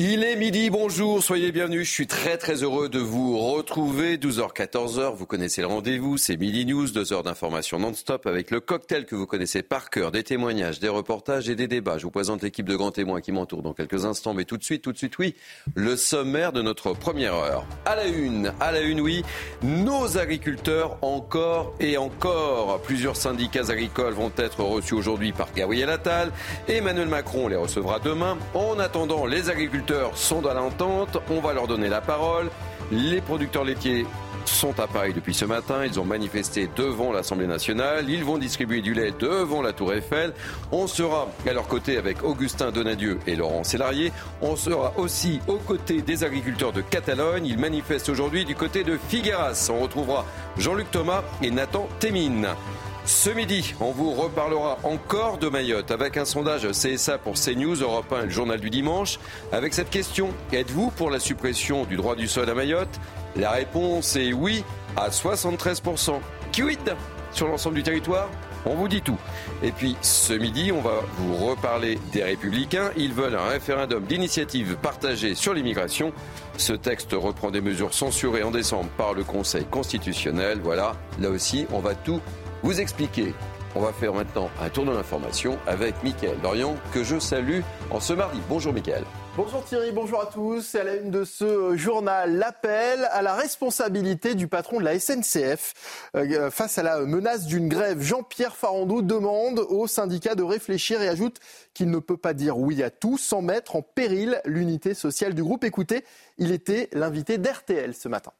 Il est midi, bonjour, soyez bienvenus. Je suis très très heureux de vous retrouver. 12h, 14h, vous connaissez le rendez-vous, c'est Midi News, deux heures d'information non-stop avec le cocktail que vous connaissez par cœur, des témoignages, des reportages et des débats. Je vous présente l'équipe de grands témoins qui m'entoure dans quelques instants, mais tout de suite, tout de suite, oui, le sommaire de notre première heure. À la une, à la une, oui, nos agriculteurs encore et encore. Plusieurs syndicats agricoles vont être reçus aujourd'hui par Gabriel Attal. Emmanuel Macron les recevra demain. En attendant, les agriculteurs sont dans l'entente. On va leur donner la parole. Les producteurs laitiers sont à Paris depuis ce matin. Ils ont manifesté devant l'Assemblée nationale. Ils vont distribuer du lait devant la Tour Eiffel. On sera à leur côté avec Augustin Donadieu et Laurent Sélarié. On sera aussi aux côtés des agriculteurs de Catalogne. Ils manifestent aujourd'hui du côté de Figueras. On retrouvera Jean-Luc Thomas et Nathan Témine. Ce midi, on vous reparlera encore de Mayotte avec un sondage CSA pour CNews, Europe 1 et le journal du dimanche. Avec cette question, êtes-vous pour la suppression du droit du sol à Mayotte? La réponse est oui à 73%. Quid sur l'ensemble du territoire on vous dit tout. Et puis ce midi, on va vous reparler des républicains. Ils veulent un référendum d'initiative partagée sur l'immigration. Ce texte reprend des mesures censurées en décembre par le Conseil constitutionnel. Voilà, là aussi, on va tout vous expliquer. On va faire maintenant un tour de l'information avec Mickaël Dorian, que je salue en ce mardi. Bonjour Mickaël. Bonjour Thierry, bonjour à tous. À la une de ce journal l'appel à la responsabilité du patron de la SNCF. Euh, face à la menace d'une grève, Jean-Pierre Farandou demande au syndicat de réfléchir et ajoute qu'il ne peut pas dire oui à tout sans mettre en péril l'unité sociale du groupe. Écoutez, il était l'invité d'RTL ce matin.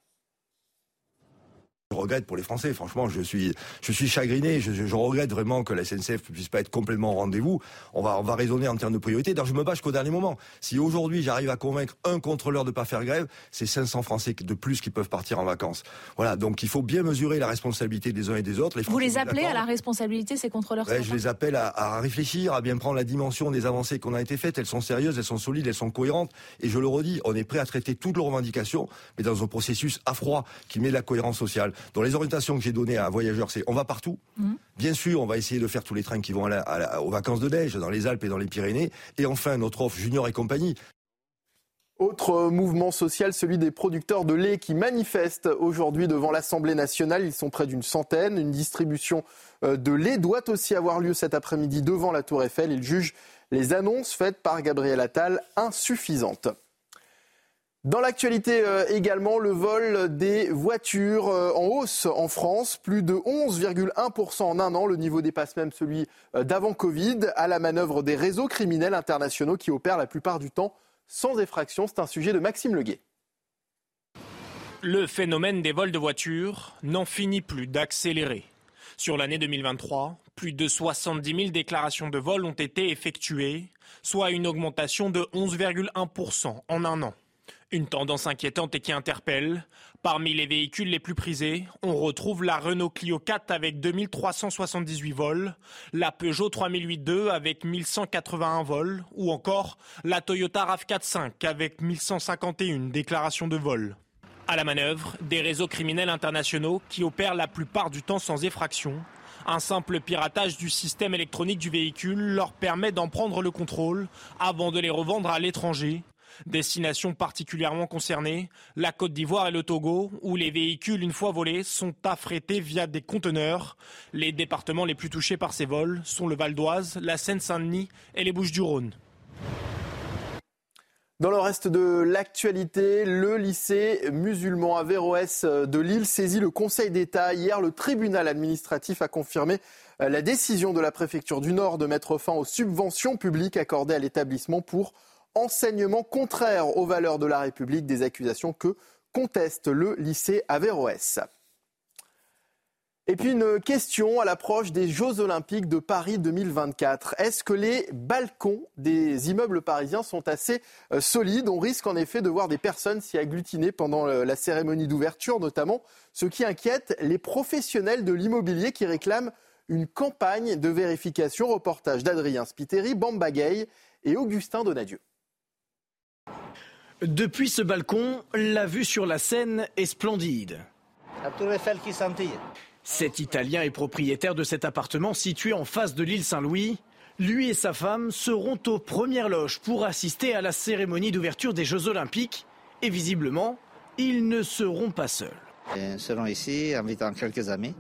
Je regrette pour les Français, franchement, je suis, je suis chagriné, je, je regrette vraiment que la SNCF ne puisse pas être complètement au rendez-vous. On va, on va raisonner en termes de priorité. D'ailleurs, je me bâche qu'au dernier moment. Si aujourd'hui j'arrive à convaincre un contrôleur de ne pas faire grève, c'est 500 Français de plus qui peuvent partir en vacances. Voilà, donc il faut bien mesurer la responsabilité des uns et des autres. Les Vous les appelez à la responsabilité, ces contrôleurs ouais, Je les appelle à, à, réfléchir, à bien prendre la dimension des avancées qu'on a été faites. Elles sont sérieuses, elles sont solides, elles sont cohérentes. Et je le redis, on est prêt à traiter toutes leurs revendications, mais dans un processus à froid qui met de la cohérence sociale. Dans les orientations que j'ai donné à voyageurs, c'est on va partout. Mmh. Bien sûr, on va essayer de faire tous les trains qui vont à aux vacances de neige dans les Alpes et dans les Pyrénées. Et enfin, notre offre Junior et compagnie. Autre mouvement social, celui des producteurs de lait qui manifestent aujourd'hui devant l'Assemblée nationale. Ils sont près d'une centaine. Une distribution euh, de lait doit aussi avoir lieu cet après-midi devant la Tour Eiffel. Ils jugent les annonces faites par Gabriel Attal insuffisantes. Dans l'actualité euh, également, le vol des voitures euh, en hausse en France, plus de 11,1% en un an. Le niveau dépasse même celui euh, d'avant Covid, à la manœuvre des réseaux criminels internationaux qui opèrent la plupart du temps sans effraction. C'est un sujet de Maxime Leguet. Le phénomène des vols de voitures n'en finit plus d'accélérer. Sur l'année 2023, plus de 70 000 déclarations de vol ont été effectuées, soit une augmentation de 11,1% en un an. Une tendance inquiétante et qui interpelle. Parmi les véhicules les plus prisés, on retrouve la Renault Clio 4 avec 2378 vols, la Peugeot 3008 avec 1181 vols, ou encore la Toyota RAV4 5 avec 1151 déclarations de vol. À la manœuvre, des réseaux criminels internationaux qui opèrent la plupart du temps sans effraction. Un simple piratage du système électronique du véhicule leur permet d'en prendre le contrôle avant de les revendre à l'étranger Destination particulièrement concernée, la Côte d'Ivoire et le Togo, où les véhicules, une fois volés, sont affrétés via des conteneurs. Les départements les plus touchés par ces vols sont le Val d'Oise, la Seine-Saint-Denis et les Bouches-du-Rhône. Dans le reste de l'actualité, le lycée musulman Averroès de Lille saisit le Conseil d'État. Hier, le tribunal administratif a confirmé la décision de la préfecture du Nord de mettre fin aux subventions publiques accordées à l'établissement pour enseignement contraire aux valeurs de la République, des accusations que conteste le lycée Averroès. Et puis une question à l'approche des Jeux Olympiques de Paris 2024. Est-ce que les balcons des immeubles parisiens sont assez euh, solides? On risque en effet de voir des personnes s'y agglutiner pendant euh, la cérémonie d'ouverture, notamment, ce qui inquiète les professionnels de l'immobilier qui réclament une campagne de vérification. Reportage d'Adrien Spiteri, Bamba Gay et Augustin Donadieu. Depuis ce balcon, la vue sur la Seine est splendide. Cet Italien est propriétaire de cet appartement situé en face de l'île Saint-Louis. Lui et sa femme seront aux premières loges pour assister à la cérémonie d'ouverture des Jeux Olympiques. Et visiblement, ils ne seront pas seuls. Nous serons ici, invitant quelques amis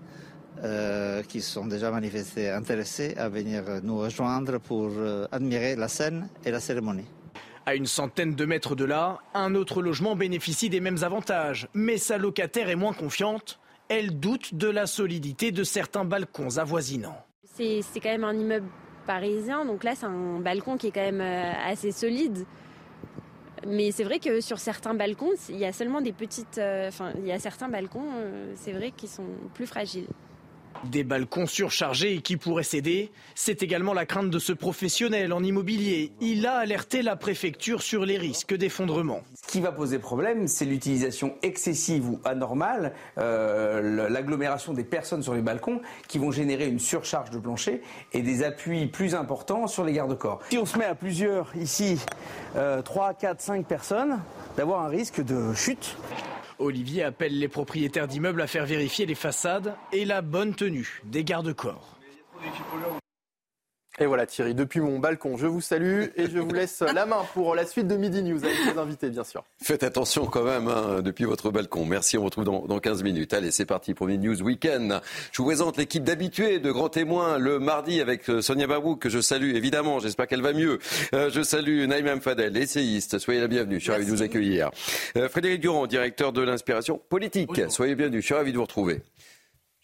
euh, qui sont déjà manifestés intéressés à venir nous rejoindre pour euh, admirer la scène et la cérémonie. À une centaine de mètres de là, un autre logement bénéficie des mêmes avantages, mais sa locataire est moins confiante elle doute de la solidité de certains balcons avoisinants. C'est quand même un immeuble parisien, donc là c'est un balcon qui est quand même euh, assez solide. Mais c'est vrai que sur certains balcons, il y a seulement des petites. Euh, enfin, il y a certains balcons, euh, c'est vrai, qui sont plus fragiles. Des balcons surchargés et qui pourraient céder, c'est également la crainte de ce professionnel en immobilier. Il a alerté la préfecture sur les risques d'effondrement. Ce qui va poser problème, c'est l'utilisation excessive ou anormale, euh, l'agglomération des personnes sur les balcons qui vont générer une surcharge de plancher et des appuis plus importants sur les garde-corps. Si on se met à plusieurs ici, 3, 4, 5 personnes, d'avoir un risque de chute. Olivier appelle les propriétaires d'immeubles à faire vérifier les façades et la bonne tenue des garde-corps. Et voilà Thierry, depuis mon balcon, je vous salue et je vous laisse la main pour la suite de Midi News avec les invités bien sûr. Faites attention quand même hein, depuis votre balcon. Merci, on vous retrouve dans, dans 15 minutes. Allez, c'est parti pour Midi News Weekend. Je vous présente l'équipe d'habitués de grands témoins le mardi avec euh, Sonia Barouk que je salue évidemment, j'espère qu'elle va mieux. Euh, je salue Naïm Fadel, essayiste, soyez la bienvenue, je suis ravi de vous accueillir. Euh, Frédéric Durand, directeur de l'inspiration politique, soyez bienvenue, je suis ravi de vous retrouver.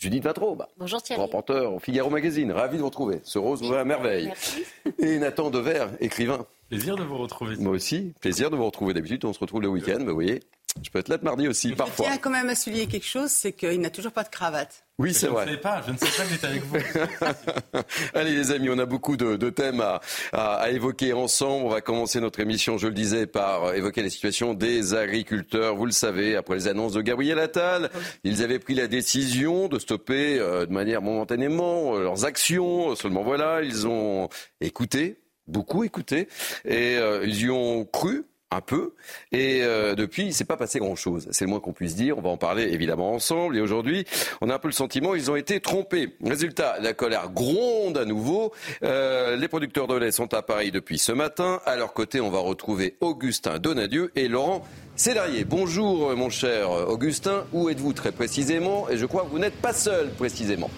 Judith Vatraube. Bonjour Thierry. Rapporteur au Figaro Magazine. Ravi de vous retrouver. Ce rose vous va à merveille. Merci. Et Nathan Dever, écrivain. Plaisir de vous retrouver. Moi aussi. Plaisir de vous retrouver. D'habitude, on se retrouve le week-end. Mais vous voyez, je peux être là le mardi aussi, parfois. Je tiens quand même à souligner quelque chose, c'est qu'il n'a toujours pas de cravate. Oui, c'est vrai. Je ne sais pas, je ne sais pas que j'étais avec vous. Allez les amis, on a beaucoup de, de thèmes à, à, à, évoquer ensemble. On va commencer notre émission, je le disais, par évoquer la situation des agriculteurs. Vous le savez, après les annonces de Gabriel Attal, ils avaient pris la décision de stopper euh, de manière momentanément euh, leurs actions. Seulement voilà, ils ont écouté, beaucoup écouté, et euh, ils y ont cru un peu. Et euh, depuis, il s'est pas passé grand-chose. C'est le moins qu'on puisse dire. On va en parler évidemment ensemble. Et aujourd'hui, on a un peu le sentiment qu'ils ont été trompés. Résultat, la colère gronde à nouveau. Euh, les producteurs de lait sont à Paris depuis ce matin. À leur côté, on va retrouver Augustin Donadieu et Laurent Célarier. Bonjour, mon cher Augustin. Où êtes-vous très précisément? Et je crois que vous n'êtes pas seul précisément.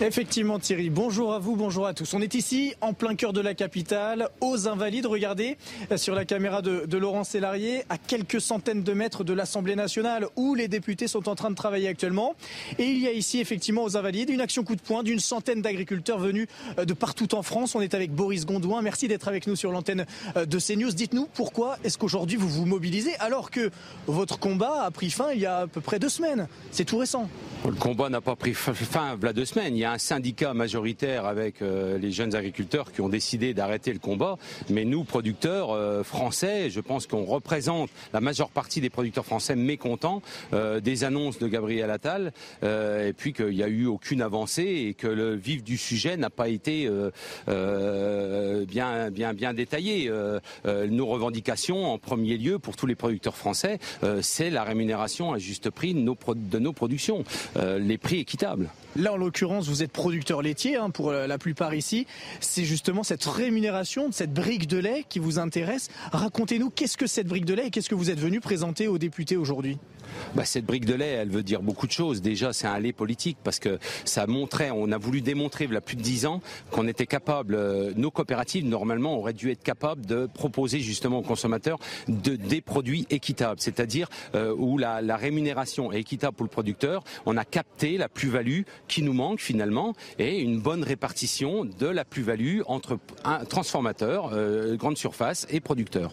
Effectivement Thierry, bonjour à vous, bonjour à tous. On est ici en plein cœur de la capitale, aux Invalides, regardez sur la caméra de, Laurent Sélarié, à quelques centaines de mètres de l'Assemblée nationale où les députés sont en train de travailler actuellement. Et il y a ici effectivement aux Invalides une action coup de poing d'une centaine d'agriculteurs venus de partout en France. On est avec Boris Gondouin, merci d'être avec nous sur l'antenne de CNews. Dites-nous pourquoi est-ce qu'aujourd'hui vous vous mobilisez alors que votre combat a pris fin il y a à peu près deux semaines? C'est tout récent. Le combat n'a pas pris fin il y a deux semaines. Un syndicat majoritaire avec euh, les jeunes agriculteurs qui ont décidé d'arrêter le combat. Mais nous, producteurs euh, français, je pense qu'on représente la majeure partie des producteurs français mécontents euh, des annonces de Gabriel Attal. et puis qu'il n'y a eu aucune avancée et que le vif du sujet n'a pas été bien, bien, bien détaillé. nos revendications, en premier lieu, pour tous les producteurs français, c'est la rémunération à juste prix de nos, productions, les prix équitables. Là, en l'occurrence, vous vous êtes producteur laitier hein, pour la plupart ici. C'est justement cette rémunération de cette brique de lait qui vous intéresse. Racontez-nous qu'est-ce que cette brique de lait et qu'est-ce que vous êtes venu présenter aux députés aujourd'hui? Bah, cette brique de lait, elle veut dire beaucoup de choses. Déjà, c'est un lait politique parce que ça montrait, on a voulu démontrer il y a plus de dix ans qu'on était capable, euh, nos coopératives normalement auraient dû être capables de proposer justement aux consommateurs de, des produits équitables, c'est-à-dire euh, où la, rémunération est équitable pour le producteur. On a capté la plus-value qui nous manque finalement et une bonne répartition de la plus-value entre un transformateur, euh, grande surface et producteur.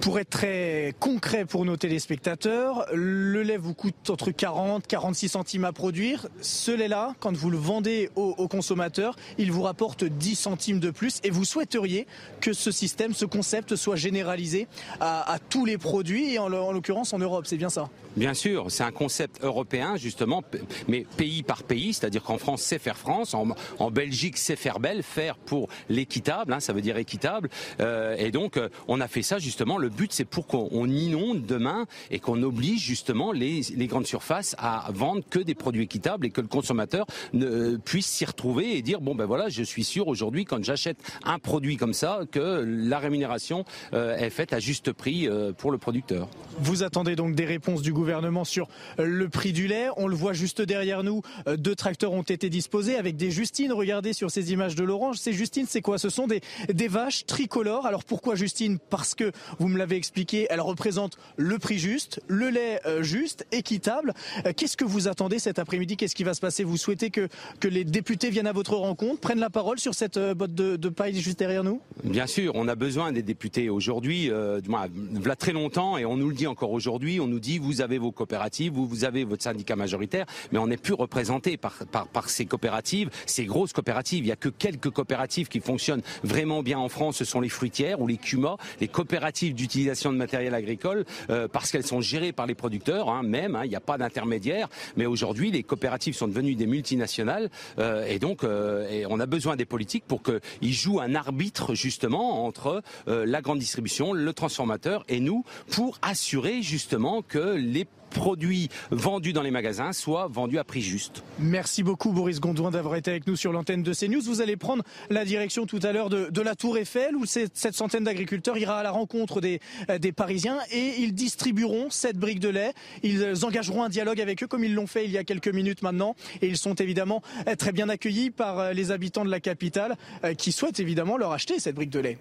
Pour être très concret pour nos téléspectateurs, le lait vous coûte entre 40 46 centimes à produire. Ce lait-là, quand vous le vendez aux, consommateurs, il vous rapporte 10 centimes de plus et vous souhaiteriez que ce système, ce concept soit généralisé à, tous les produits et en, l'occurrence en Europe, c'est bien ça? Bien sûr, c'est un concept européen justement, mais pays par pays, c'est-à-dire qu'en France c'est faire France, en, Belgique c'est faire belle, faire pour l'équitable, hein, ça veut dire équitable, euh, et donc euh, on a fait ça justement. Le but c'est pour qu'on inonde demain et qu'on oblige justement les, grandes surfaces à vendre que des produits équitables et que le consommateur ne, puisse s'y retrouver et dire bon ben voilà, je suis sûr aujourd'hui quand j'achète un produit comme ça que la rémunération euh, est faite à juste prix pour le producteur. Vous attendez donc des réponses du gouvernement sur le prix du lait. On le voit juste derrière nous. Euh, deux tracteurs ont été disposés avec des Justines. Regardez sur ces images de l'orange. Ces Justines, c'est quoi? Ce sont des, vaches tricolores. Alors pourquoi Justine? Parce que, vous me l'avez expliqué, elles représentent le prix juste, le lait euh, juste, équitable. Euh, qu'est-ce que vous attendez cet après-midi? Qu'est-ce qui va se passer? Vous souhaitez que, les députés viennent à votre rencontre, prennent la parole sur cette botte de, paille juste derrière nous? Bien sûr, on a besoin des députés aujourd'hui, euh, voilà, très longtemps, et on nous le dit encore aujourd'hui. On nous dit vous avez vos coopératives, vous, avez votre syndicat majoritaire, mais on n'est plus représenté par, par, ces coopératives, ces grosses coopératives. Il n'y a que quelques coopératives qui fonctionnent vraiment bien en France, ce sont les fruitières ou les CUMA, les coopératives d'utilisation de matériel agricole, euh, parce qu'elles sont gérées par les producteurs, hein, même, hein, il n'y a pas d'intermédiaire. Mais aujourd'hui, les coopératives sont devenues des multinationales, euh, et donc euh, on a besoin des politiques pour qu'ils jouent un arbitre justement entre la grande distribution, le transformateur et nous, pour assurer justement que les produits vendus dans les magasins soient vendus à prix juste. Merci beaucoup Boris Gondouin d'avoir été avec nous sur l'antenne de CNews. Vous allez prendre la direction tout à l'heure de, la Tour Eiffel où cette centaine d'agriculteurs ira à la rencontre des, des Parisiens et ils distribueront cette brique de lait. Ils engageront un dialogue avec eux comme ils l'ont fait il y a quelques minutes maintenant et ils sont évidemment très bien accueillis par les habitants de la capitale euh, qui souhaitent évidemment leur acheter cette brique de lait.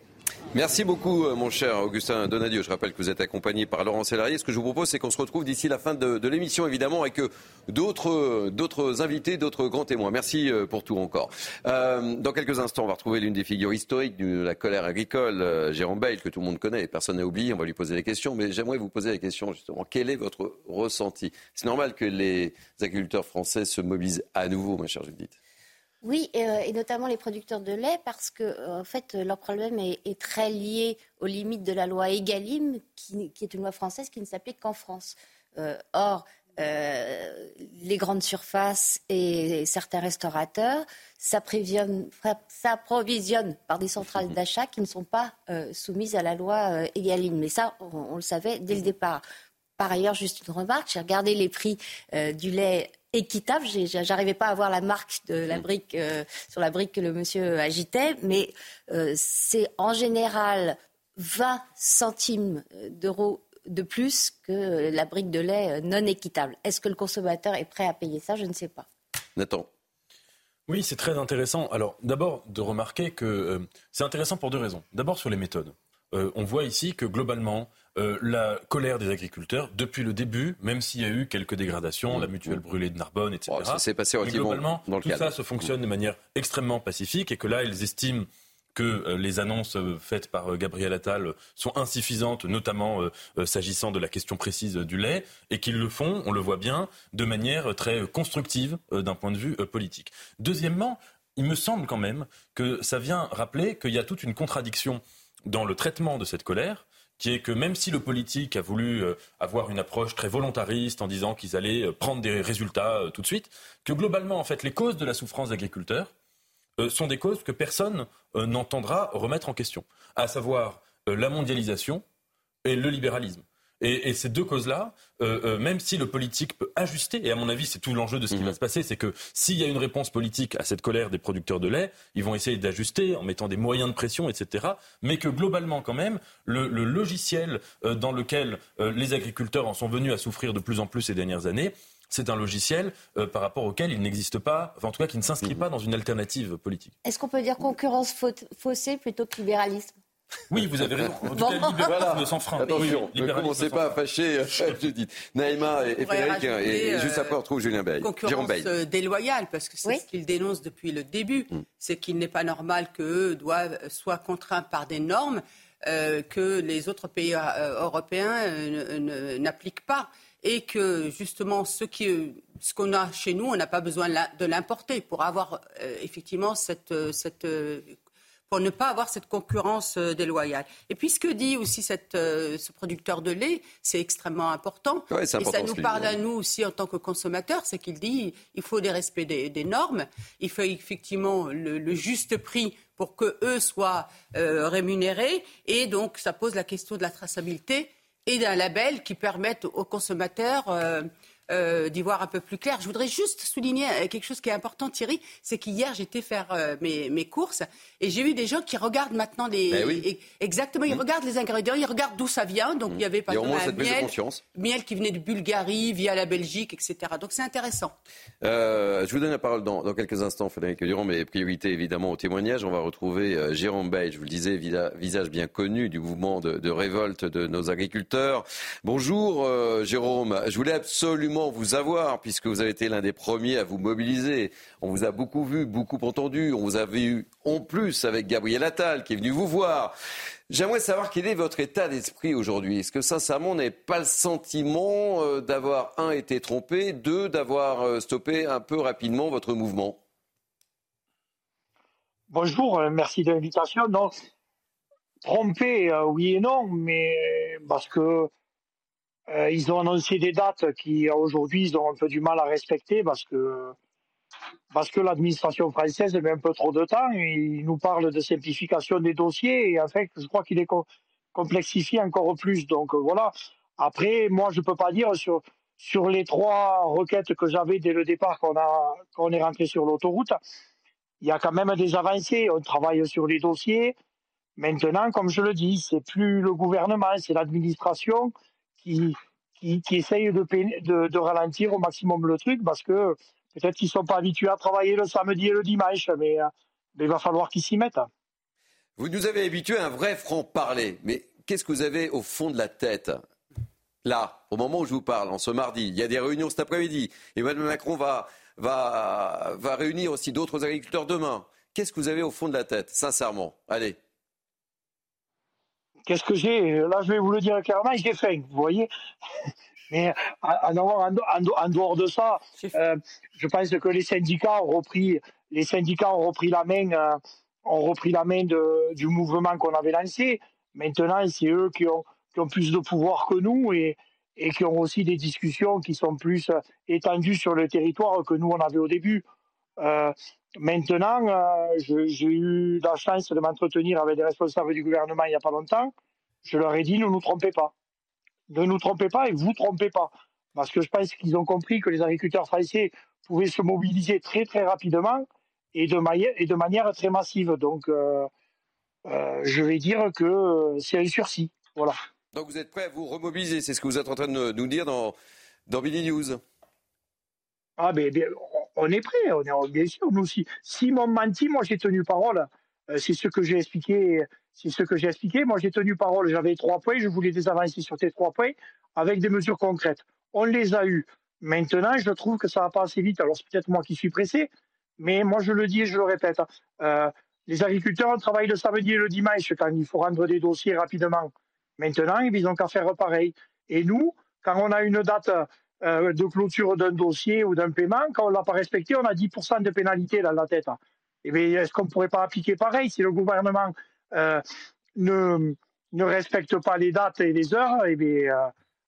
Merci beaucoup, euh, mon cher Augustin Donadio. Je rappelle que vous êtes accompagné par Laurent Sélarié. Ce que je vous propose, c'est qu'on se retrouve d'ici la fin de, l'émission, évidemment, avec d'autres, d'autres invités, d'autres grands témoins. Merci euh, pour tout encore. Euh, dans quelques instants, on va retrouver l'une des figures historiques de la colère agricole, Jérôme Bail, que tout le monde connaît et personne n'a oublié. On va lui poser des questions. Mais j'aimerais vous poser la question, justement. Quel est votre ressenti? C'est normal que les agriculteurs français se mobilisent à nouveau, ma chère Judith. Oui, euh, et, notamment les producteurs de lait, parce que euh, en fait, leur problème est, très lié aux limites de la loi Egalim, qui, est une loi française qui ne s'applique qu'en France. Euh, or, les grandes surfaces et certains restaurateurs s'approvisionnent par des centrales d'achat qui ne sont pas soumises à la loi Egalim. Mais ça, on, le savait dès le départ. Par ailleurs, juste une remarque, j'ai regardé les prix du lait équitable. J'arrivais pas à voir la marque de la brique euh, sur la brique que le monsieur agitait, mais euh, c'est en général 20 centimes d'euros de plus que la brique de lait non équitable. Est-ce que le consommateur est prêt à payer ça? Je ne sais pas. Nathan. Oui, c'est très intéressant. Alors, d'abord, de remarquer que euh, c'est intéressant pour deux raisons. D'abord, sur les méthodes. on voit ici que globalement, euh, la colère des agriculteurs depuis le début, même s'il y a eu quelques dégradations, la mutuelle brûlée de Narbonne, etc. ça s'est passé relativement globalement, dans le tout ça se fonctionne de manière extrêmement pacifique et que là, ils estiment que euh, les annonces euh, faites par Gabriel Attal sont insuffisantes, notamment s'agissant de la question précise du lait, et qu'ils le font, on le voit bien, de manière très constructive d'un point de vue politique. Deuxièmement, il me semble quand même que ça vient rappeler qu'il y a toute une contradiction dans le traitement de cette colère qui est que même si le politique a voulu euh, avoir une approche très volontariste en disant qu'ils allaient euh, prendre des résultats euh, tout de suite, que globalement, en fait, les causes de la souffrance d'agriculteurs sont des causes que personne n'entendra remettre en question, à savoir la mondialisation et le libéralisme. Et, ces deux causes-là, euh, euh, même si le politique peut ajuster, et à mon avis c'est tout l'enjeu de ce qui va se passer, c'est que s'il y a une réponse politique à cette colère des producteurs de lait, ils vont essayer d'ajuster en mettant des moyens de pression, etc. Mais que globalement quand même, le, logiciel euh, dans lequel les agriculteurs en sont venus à souffrir de plus en plus ces dernières années, c'est un logiciel par rapport auquel il n'existe pas, enfin en tout cas qui ne s'inscrit pas dans une alternative politique. Est-ce qu'on peut dire concurrence faussée plutôt que libéralisme? Oui, vous avez raison. En tout cas, sans frein. Attention, ne commencez pas à fâcher Judith. Naïma et, Frédéric, et, juste après on retrouve Julien Bay. Concurrence euh, déloyale, parce que c'est ce qu'ils dénoncent depuis le début. Mm. C'est qu'il n'est pas normal qu'eux doivent, soient contraints par des normes euh, que les autres pays euh, européens n'appliquent pas. Et que justement, ce ce qu'on a chez nous, on n'a pas besoin de l'importer pour avoir effectivement cette, cette pour ne pas avoir cette concurrence euh, déloyale. Et puis ce que dit aussi cette, euh, ce producteur de lait, c'est extrêmement important. et ça nous parle à nous aussi en tant que consommateurs, c'est qu'il dit il faut des respects des, normes, il faut effectivement le, juste prix pour que eux soient euh, rémunérés, et donc ça pose la question de la traçabilité et d'un label qui permette aux consommateurs euh, d'y voir un peu plus clair. Je voudrais juste souligner euh, quelque chose qui est important, Thierry, c'est qu'hier j'étais faire euh, mes, mes, courses et j'ai vu des gens qui regardent maintenant les ben exactement, ils mmh. regardent les ingrédients, ils regardent d'où ça vient. Donc il y avait pas de miel, miel qui venait de Bulgarie via la Belgique, etc. Donc c'est intéressant. je vous donne la parole dans, dans quelques instants, Frédéric Durand, mais priorité évidemment au témoignage. On va retrouver Jérôme Bay, je vous le disais, visage bien connu du mouvement de, de révolte de nos agriculteurs. Bonjour Jérôme, je voulais absolument vous avoir, puisque vous avez été l'un des premiers à vous mobiliser. On vous a beaucoup vu, beaucoup entendu. On vous a vu en plus avec Gabriel Attal, qui est venu vous voir. J'aimerais savoir quel est votre état d'esprit aujourd'hui. Est-ce que sincèrement, on n'avez pas le sentiment euh, d'avoir, un, été trompé, deux, d'avoir euh, stoppé un peu rapidement votre mouvement? Bonjour, euh, merci de l'invitation. Trompé, oui et non, mais parce que euh, ils ont annoncé des dates qui aujourd'hui ils ont un peu du mal à respecter parce que parce que l'administration française met un peu trop de temps. Ils nous parlent de simplification des dossiers et en fait je crois qu'il est complexifié encore plus. Donc euh, voilà. Après moi je peux pas dire sur sur les trois requêtes que j'avais dès le départ qu'on a est rentré sur l'autoroute, il y a quand même des avancées. On travaille sur les dossiers. Maintenant, comme je le dis, c'est plus le gouvernement, c'est l'administration qui, qui, essayent de, de, ralentir au maximum le truc parce que peut-être qu'ils ne sont pas habitués à travailler le samedi et le dimanche, mais, mais il va falloir qu'ils s'y mettent. Vous nous avez habitués à un vrai franc-parler, mais qu'est-ce que vous avez au fond de la tête? Là, au moment où je vous parle, en ce mardi, il y a des réunions cet après-midi. Emmanuel Macron va, va, va réunir aussi d'autres agriculteurs demain. Qu'est-ce que vous avez au fond de la tête, sincèrement? Allez. Qu'est-ce que j'ai? Là, je vais vous le dire clairement, j'ai faim, vous voyez? Mais en, en, dehors de ça, euh, je pense que les syndicats ont repris, les syndicats ont repris la main, euh, ont repris la main de, du mouvement qu'on avait lancé. Maintenant, c'est eux qui ont, qui ont, plus de pouvoir que nous et, et qui ont aussi des discussions qui sont plus euh, étendues sur le territoire que nous on avait au début. Euh, Maintenant, euh, j'ai eu la chance de m'entretenir avec des responsables du gouvernement il n'y a pas longtemps. Je leur ai dit, ne nous trompez pas. Ne nous trompez pas et vous trompez pas. Parce que je pense qu'ils ont compris que les agriculteurs français pouvaient se mobiliser très très rapidement et de, manière, et de manière très massive. Donc, euh, euh, je vais dire que c'est un sursis. Voilà. Donc vous êtes prêt à vous remobiliser, c'est ce que vous êtes en train de nous dire dans, dans Billy News? Ah, mais, mais on est prêt, on est bien sûr, nous aussi. Si m'ont menti, moi j'ai tenu parole. Euh, c'est ce que j'ai expliqué. C'est ce que j'ai expliqué. Moi j'ai tenu parole. J'avais trois points. Je voulais des avancées sur ces trois points avec des mesures concrètes. On les a eues. Maintenant, je trouve que ça va pas assez vite. Alors c'est peut-être moi qui suis pressé, mais moi je le dis et je le répète. Euh, les agriculteurs travaillent le samedi et le dimanche quand il faut rendre des dossiers rapidement. Maintenant, ils n'ont qu'à faire pareil. Et nous, quand on a une date euh, de clôture d'un dossier ou d'un paiement, quand on ne l'a pas respecté, on a 10% de pénalité dans la tête. Et eh est-ce qu'on ne pourrait pas appliquer pareil si le gouvernement euh, ne, ne respecte pas les dates et les heures? Et eh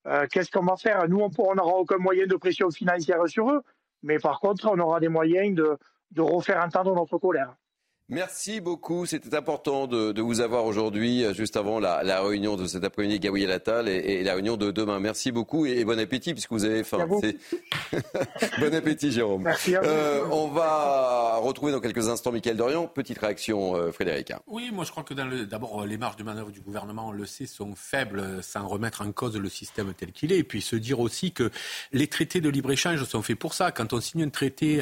euh, qu'est-ce qu'on va faire? Nous, on n'aura aucun moyen de pression financière sur eux, mais par contre, on aura des moyens de, de refaire entendre notre colère. Merci beaucoup. C'était important de, vous avoir aujourd'hui, euh, juste avant la, réunion de cet après-midi, Gabriel Attal, et, la réunion de demain. Merci beaucoup et, bon appétit puisque vous avez faim. bon appétit, Jérôme. Merci euh, on va retrouver dans quelques instants Michael Dorian. Petite réaction, euh, Frédéric. Oui, moi je crois que d'abord, les marges de manœuvre du gouvernement, on le sait, sont faibles sans remettre en cause le système tel qu'il est. Et puis se dire aussi que les traités de libre-échange sont faits pour ça. Quand on signe un traité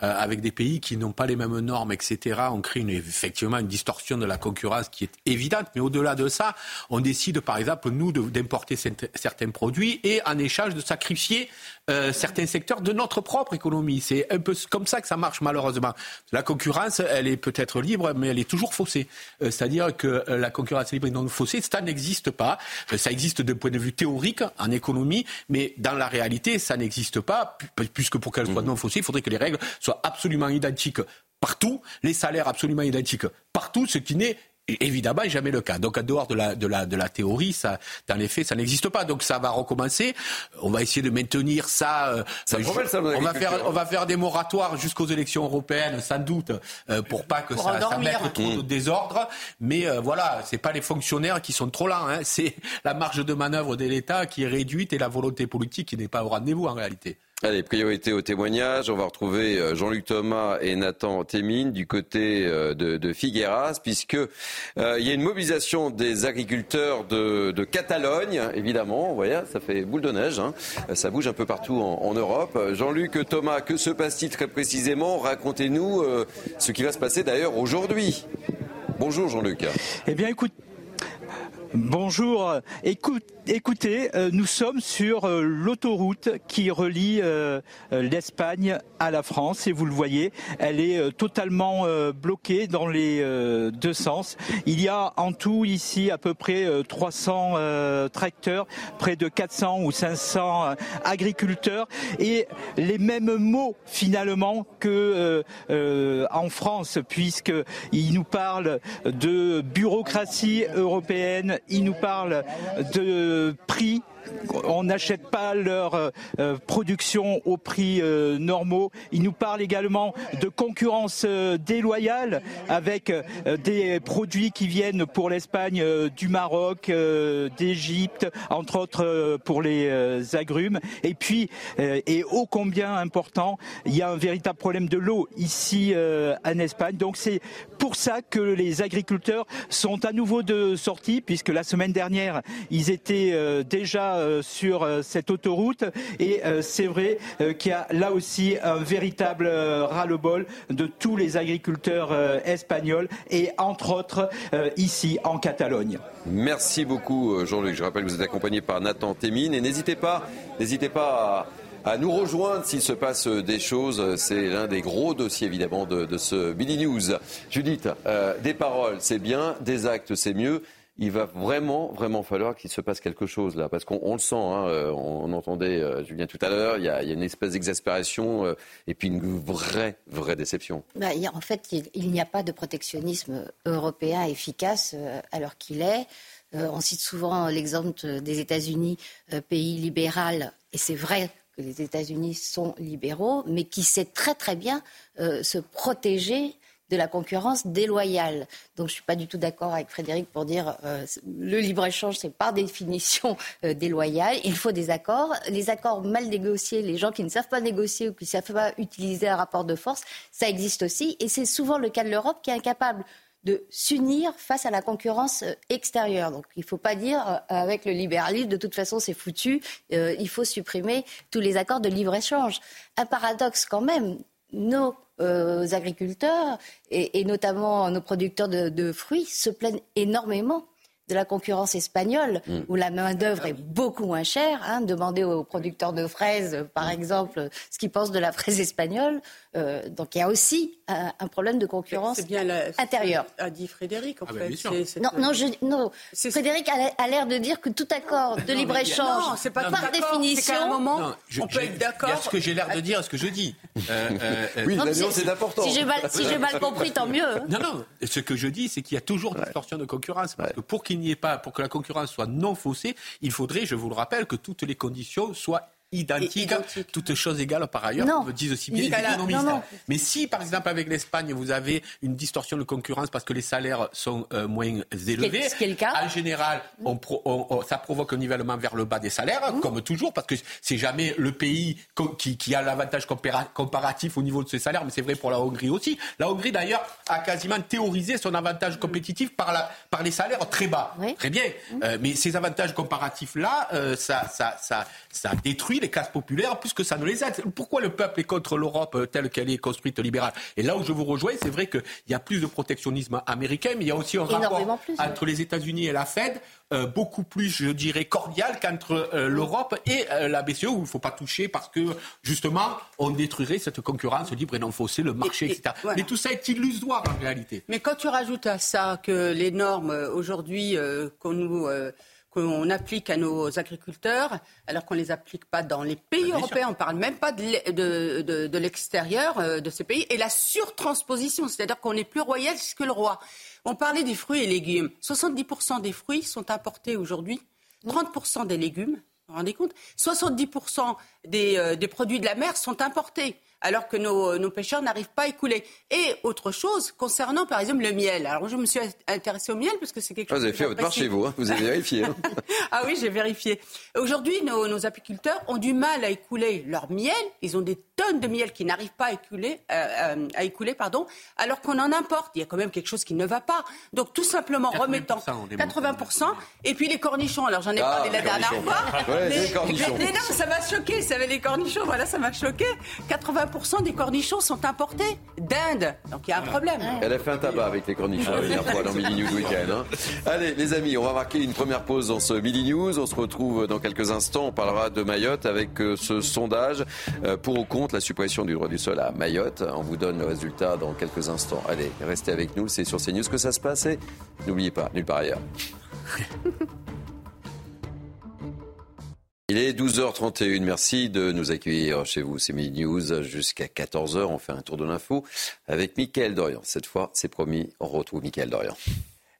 avec des pays qui n'ont pas les mêmes normes, etc., on crée effectivement une distorsion de la concurrence qui est évidente. Mais au-delà de ça, on décide, par exemple, nous, d'importer certains produits et en échange de sacrifier euh, certains secteurs de notre propre économie. C'est un peu comme ça que ça marche, malheureusement. La concurrence, elle est peut-être libre, mais elle est toujours faussée. Euh, c'est-à-dire que euh, la concurrence libre et non faussée, ça n'existe pas. ça existe d'un point de vue théorique en économie, mais dans la réalité, ça n'existe pas, puisque pour qu'elle soit mmh. non faussée, il faudrait que les règles soient absolument identiques partout, les salaires absolument identiques partout, ce qui n'est évidemment jamais le cas. Donc en dehors de la, de la, de la théorie, ça, dans les faits, ça n'existe pas. Donc ça va recommencer. On va essayer de maintenir ça. Euh, ça on, va faire, on va faire des moratoires jusqu'aux élections européennes, sans doute, euh, pour pas que ça, ça, mette trop de désordre. Mais euh, voilà, c'est pas les fonctionnaires qui sont trop lents. Hein. C'est la marge de manœuvre de l'État qui est réduite et la volonté politique qui n'est pas au rendez-vous en réalité. Allez, priorité au témoignage. On va retrouver euh, Jean-Luc Thomas et Nathan Témine du côté euh, de, Figueras, puisque euh, il y a une mobilisation des agriculteurs de, Catalogne, évidemment. Vous voyez, ça fait boule de neige. Hein. Ça bouge un peu partout en, Europe. Jean-Luc Thomas, que se passe-t-il très précisément? Racontez-nous ce qui va se passer d'ailleurs aujourd'hui. Bonjour Jean-Luc. Eh bien, écoute, Bonjour. Écoute, écoutez, euh, nous sommes sur euh, l'autoroute qui relie euh, l'Espagne à la France et vous le voyez, elle est totalement bloquée dans les deux sens. Il y a en tout ici à peu près 300 tracteurs, près de 400 ou 500 agriculteurs et les mêmes mots finalement que en France puisque il nous parle de bureaucratie européenne, il nous parle de prix on n'achète pas leur euh, euh, production au prix euh, normaux. Ils nous parlent également de concurrence déloyale avec des produits qui viennent pour l'Espagne du Maroc, d'Égypte, entre autres pour les agrumes. Et puis, et ô combien important, il y a un véritable problème de l'eau ici en Espagne. Donc c'est pour ça que les agriculteurs sont à nouveau de sortie, puisque la semaine dernière, ils étaient déjà euh, sur euh, cette autoroute et euh, c'est vrai qu'il y a là aussi un véritable ras-le-bol de tous les agriculteurs espagnols et entre autres ici en Catalogne. Merci beaucoup Jean-Luc. Je rappelle que vous êtes accompagné par Nathan Témine et n'hésitez pas, à nous rejoindre s'il se passe des choses. C'est l'un des gros dossiers évidemment de, ce Billy News. Judith, des paroles c'est bien, des actes c'est mieux il va vraiment, vraiment falloir qu'il se passe quelque chose là, parce qu'on le sent. Hein, euh, on, entendait euh, Julien tout à l'heure. Il, y a une espèce d'exaspération euh, et puis une vraie, vraie déception. Bah, en fait, il, n'y a pas de protectionnisme européen efficace l'heure qu'il est. on cite souvent l'exemple des États-Unis, pays libéral, et c'est vrai que les États-Unis sont libéraux, mais qui sait très très bien se protéger de la concurrence déloyale. Donc je ne suis pas du tout d'accord avec Frédéric pour dire euh, le libre-échange, c'est par définition euh, déloyal. Il faut des accords. Les accords mal négociés, les gens qui ne savent pas négocier ou qui ne savent pas utiliser un rapport de force, ça existe aussi. Et c'est souvent le cas de l'Europe qui est incapable de s'unir face à la concurrence euh, extérieure. Donc il ne faut pas dire avec le libéralisme, de toute façon c'est foutu, il faut supprimer tous les accords de libre-échange. Un paradoxe quand même, nos euh, agriculteurs et, notamment nos producteurs de fruits se plaignent énormément de la concurrence espagnole, mm. où la main-d'œuvre est beaucoup moins chère. Hein. Demandez aux producteurs de fraises, par exemple, ce qu'ils pensent de la fraise espagnole. Euh, donc il y a aussi un, problème de concurrence bien intérieure. A dit Frédéric, en ah fait. non, non, non. Frédéric a, l'air de dire que tout accord de libre-échange, par définition. À un moment, on peut être d'accord. ce que j'ai l'air de dire, ce que je dis. Euh, euh, oui, c'est important. Si j'ai mal, si mal, compris, tant mieux. Non, non. Ce que je dis, c'est qu'il y a toujours une distorsion de concurrence. Parce que pour qu'il n'y ait pas, pour que la concurrence soit non faussée, il faudrait, je vous le rappelle, que toutes les conditions soient identique, toutes choses égales par ailleurs, non. me disent aussi bien les économistes. Mais si, par exemple, avec l'Espagne, vous avez une distorsion de concurrence parce que les salaires sont euh, moins élevés, ce qui est le cas. en général, on on, ça provoque un nivellement vers le bas des salaires, mmh. comme toujours, parce que c'est jamais le pays qui, qui a l'avantage comparatif au niveau de ses salaires, mais c'est vrai pour la Hongrie aussi. La Hongrie, d'ailleurs, a quasiment théorisé son avantage compétitif par, la, par les salaires très bas. Très bien. Mmh. Euh, mais ces avantages comparatifs-là, euh, ça, ça, ça, ça détruit les classes populaires plus que ça ne les aide. Pourquoi le peuple est contre l'Europe euh, telle qu'elle est construite libérale? Et là où je vous rejoins, c'est vrai qu'il y a plus de protectionnisme américain, mais il y a aussi un rapport entre les États-Unis et la Fed euh, beaucoup plus, je dirais, cordial qu'entre euh, l'Europe et euh, la BCE, où il ne faut pas toucher parce que, justement, on détruirait cette concurrence libre et non faussée, le marché, etc. Mais tout ça est illusoire en réalité. Mais quand tu rajoutes à ça que les normes aujourd'hui qu'on nous qu'on applique à nos agriculteurs, alors qu'on ne les applique pas dans les pays européens. On ne parle même pas de, de, de l'extérieur de ces pays. Et la surtransposition, c'est-à-dire qu'on est plus royal que le roi. On parlait des fruits et légumes. 70% des fruits sont importés aujourd'hui, 30% des légumes, vous vous rendez compte? 70% des, euh, des produits de la mer sont importés alors que nos, pêcheurs n'arrivent pas à écouler. Et autre chose, concernant par exemple le miel. Alors je me suis intéressée au miel parce que c'est quelque chose. Ah, vous avez fait votre part chez vous, hein. vous avez vérifié. Hein. ah oui, j'ai vérifié. Aujourd'hui, nos, apiculteurs ont du mal à écouler leur miel. Ils ont des tonnes de miel qui n'arrivent pas à écouler, euh, euh, à écouler pardon, alors qu'on en importe. Il y a quand même quelque chose qui ne va pas. Donc tout simplement remettant 80%. Et puis les cornichons. Alors j'en ai parlé la dernière fois. les cornichons. non, ça m'a choqué. Ça avait les cornichons. Voilà, ça m'a choqué. 80 des cornichons sont importés d'Inde. Donc il y a un problème. Elle a fait un tabac avec les cornichons la dernière fois dans Mini News Weekend. Hein. Allez, les amis, on va marquer une première pause dans ce Mini News. On se retrouve dans quelques instants. On parlera de Mayotte avec euh, ce sondage euh, pour ou contre la suppression du droit du sol à Mayotte. On vous donne le résultat dans quelques instants. Allez, restez avec nous. C'est sur CNews que ça se passe. Et n'oubliez pas, nulle part ailleurs. Il est 12h31. Merci de nous accueillir chez vous. C'est News jusqu'à 14h. On fait un tour de l'info avec Mickaël Dorian. Cette fois, c'est promis, on retrouve Mickaël Dorian.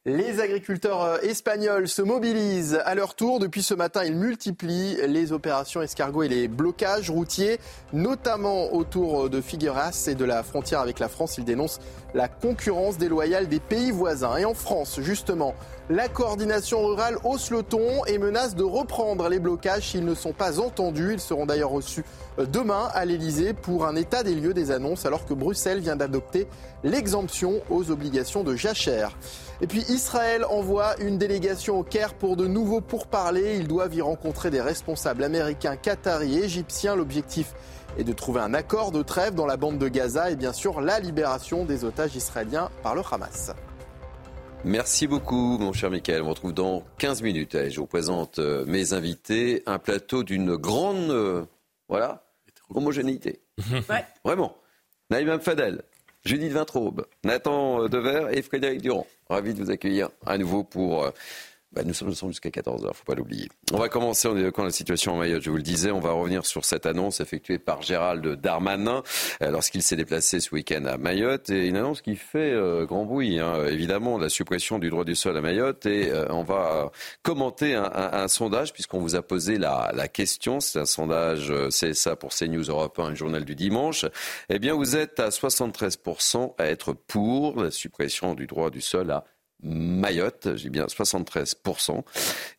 Les agriculteurs euh, espagnols se mobilisent à leur tour. Depuis ce matin, ils multiplient les opérations escargots et les blocages routiers, notamment autour de Figueras et de la frontière avec la France. Ils dénoncent la concurrence déloyale des pays voisins. Et en France, justement, la coordination rurale hausse le ton et menace de reprendre les blocages s'ils ne sont pas entendus. Ils seront d'ailleurs reçus euh, demain à l'Elysée pour un état des lieux des annonces alors que Bruxelles vient d'adopter l'exemption aux obligations de jachère. Et puis Israël envoie une délégation au Caire pour de nouveaux pourparlers. Ils doivent y rencontrer des responsables américains, qataris et égyptiens. L'objectif est de trouver un accord de trêve dans la bande de Gaza et bien sûr la libération des otages israéliens par le Hamas. Merci beaucoup, mon cher Michael. On vous retrouve dans 15 minutes. je vous présente euh, mes invités. Un plateau d'une grande euh, voilà, homogénéité. Vraiment. Naïm Fadel, Judith Vintraube, Nathan Dever et Frédéric Durand. Ravi de vous accueillir à nouveau pour euh, bah, nous sommes ensemble jusqu'à 14h, il ne faut pas l'oublier. On va commencer en évoquant la situation en Mayotte. Je vous le disais, on va revenir sur cette annonce effectuée par Gérald Darmanin euh, lorsqu'il s'est déplacé ce week-end à Mayotte. Et une annonce qui fait euh, grand bruit, hein. évidemment, la suppression du droit du sol à Mayotte. Et euh, on va commenter un, sondage, puisqu'on vous a posé la, question. C'est un sondage CSA pour CNews Europe 1, le journal du dimanche. Eh bien, vous êtes à 73% à être pour la suppression du droit du sol à Mayotte, j'ai bien 73%,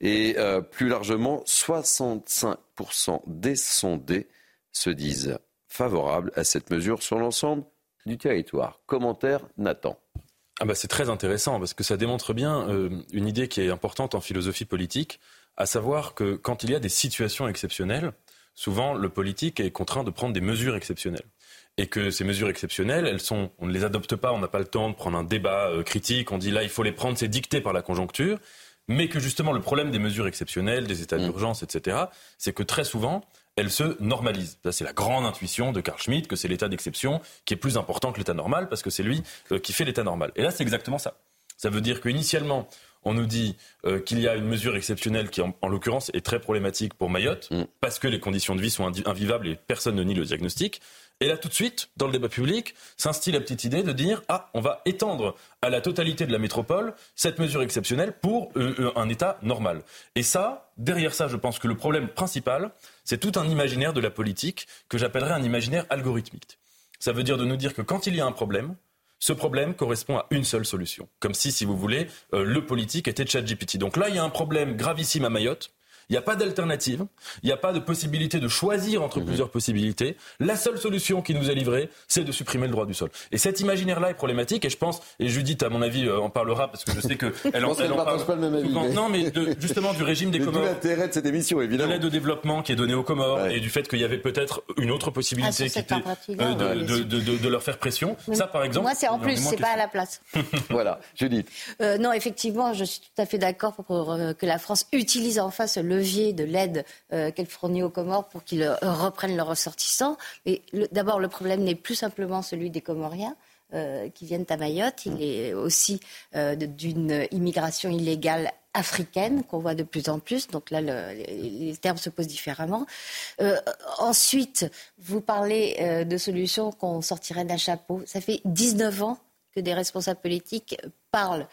et euh, plus largement 65% des sondés se disent favorables à cette mesure sur l'ensemble du territoire. Commentaire Nathan. Ah bah c'est très intéressant parce que ça démontre bien euh, une idée qui est importante en philosophie politique, à savoir que quand il y a des situations exceptionnelles, souvent le politique est contraint de prendre des mesures exceptionnelles et que ces mesures exceptionnelles, elles sont, on ne les adopte pas, on n'a pas le temps de prendre un débat euh, critique, on dit là il faut les prendre, c'est dicté par la conjoncture, mais que justement le problème des mesures exceptionnelles, des états mm. d'urgence, etc., c'est que très souvent elles se normalisent. Ça c'est la grande intuition de Carl Schmitt que c'est l'état d'exception qui est plus important que l'état normal parce que c'est lui euh, qui fait l'état normal. Et là c'est exactement ça. Ça veut dire qu'initialement on nous dit euh, qu'il y a une mesure exceptionnelle qui, en, l'occurrence, est très problématique pour Mayotte, mm. parce que les conditions de vie sont invivables et personne ne nie le diagnostic. Et là, tout de suite, dans le débat public, s'instille la petite idée de dire ah, on va étendre à la totalité de la métropole cette mesure exceptionnelle pour euh, euh, un État normal. Et ça, derrière ça, je pense que le problème principal, C'est tout un imaginaire de la politique que j'appellerais un imaginaire algorithmique. Ça veut dire de nous dire que quand il y a un problème, ce problème correspond à une seule solution. Comme si, si vous voulez, euh, le politique était ChatGPT. Donc là, il y a un problème gravissime à Mayotte. Il n'y a pas d'alternative, il n'y a pas de possibilité de choisir entre mhm. plusieurs possibilités. La seule solution qui nous est livrée, c'est de supprimer le droit du sol. Et cet imaginaire-là est problématique, et je pense, et Judith, à mon avis, euh, en parlera, parce que je sais qu'elle en, elle en parle. Pas le même avis, Non, mais justement du régime des Comores. l'intérêt de cette émission, évidemment. De l'aide au développement qui est donnée aux Comores, et du fait qu'il y avait peut-être une autre possibilité ah, qui était euh, de, de, de, de, leur faire pression. Ça, par exemple. Moi, c'est en plus, c'est pas à la place. voilà, Judith. Euh, non, effectivement, je suis tout à fait d'accord pour que la France utilise enfin ce levier de l'aide euh, qu'elle fournit aux Comores pour qu'ils euh, reprennent leurs ressortissants. Mais d'abord, le problème n'est plus simplement celui des Comoriens. Euh, qui viennent à Mayotte. Il est aussi d'une immigration illégale africaine qu'on voit de plus en plus. Donc là, les termes se posent différemment. ensuite, vous parlez de solutions qu'on sortirait d'un chapeau. Ça fait 19 ans que des responsables politiques parlent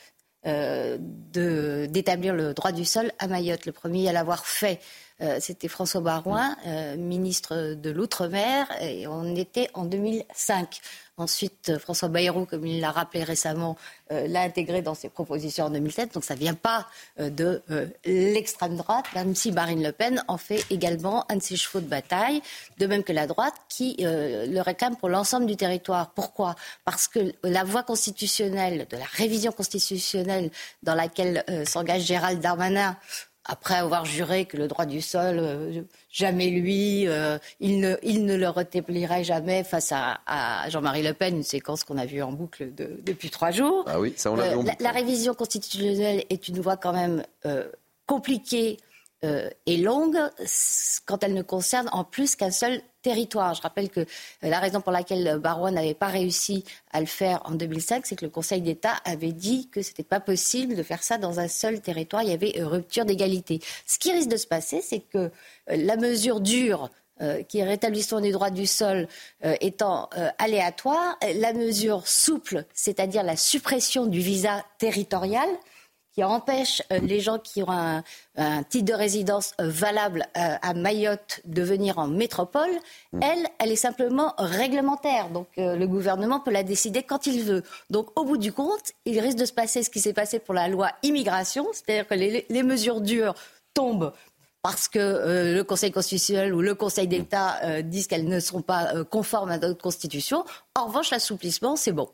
d'établir le droit du sol à Mayotte. Le premier à l'avoir fait, euh, c'était François Barouin, euh, ministre de l'Outre-mer, et on était en 2005. Ensuite, François Bayrou, comme il l'a rappelé récemment, euh, l'a intégré dans ses propositions en 2007. Donc ça ne vient pas de l'extrême droite, même si Marine Le Pen en fait également un de ses chevaux de bataille, de même que la droite, qui le réclame pour l'ensemble du territoire. Pourquoi? Parce que la voie constitutionnelle, de la révision constitutionnelle dans laquelle s'engage Gérald Darmanin, après avoir juré que le droit du sol, euh, jamais lui, euh, il, ne, il ne le rétablirait jamais face à, Jean-Marie Le Pen, une séquence qu'on a vue en boucle depuis trois jours. Ah oui, ça on l'a euh, la, la, révision constitutionnelle est une voie quand même compliquée et longue quand elle ne concerne en plus qu'un seul territoire. Je rappelle que euh, la raison pour laquelle Barouin n'avait pas réussi à le faire en 2005, c'est que le Conseil d'État avait dit que ce n'était pas possible de faire ça dans un seul territoire. Il y avait euh, rupture d'égalité. Ce qui risque de se passer, c'est que euh, la mesure dure qui est rétablissement des droits du sol étant aléatoire, la mesure souple, c'est-à-dire la suppression du visa territorial, qui empêche euh, les gens qui ont un, titre de résidence euh, valable euh, à Mayotte de venir en métropole, mm. elle, elle est simplement réglementaire. Donc le gouvernement peut la décider quand il veut. Donc au bout du compte, il risque de se passer ce qui s'est passé pour la loi immigration, c'est-à-dire que les, mesures dures tombent parce que le Conseil constitutionnel ou le Conseil d'État disent qu'elles ne sont pas conformes à notre Constitution. En revanche, l'assouplissement, c'est bon.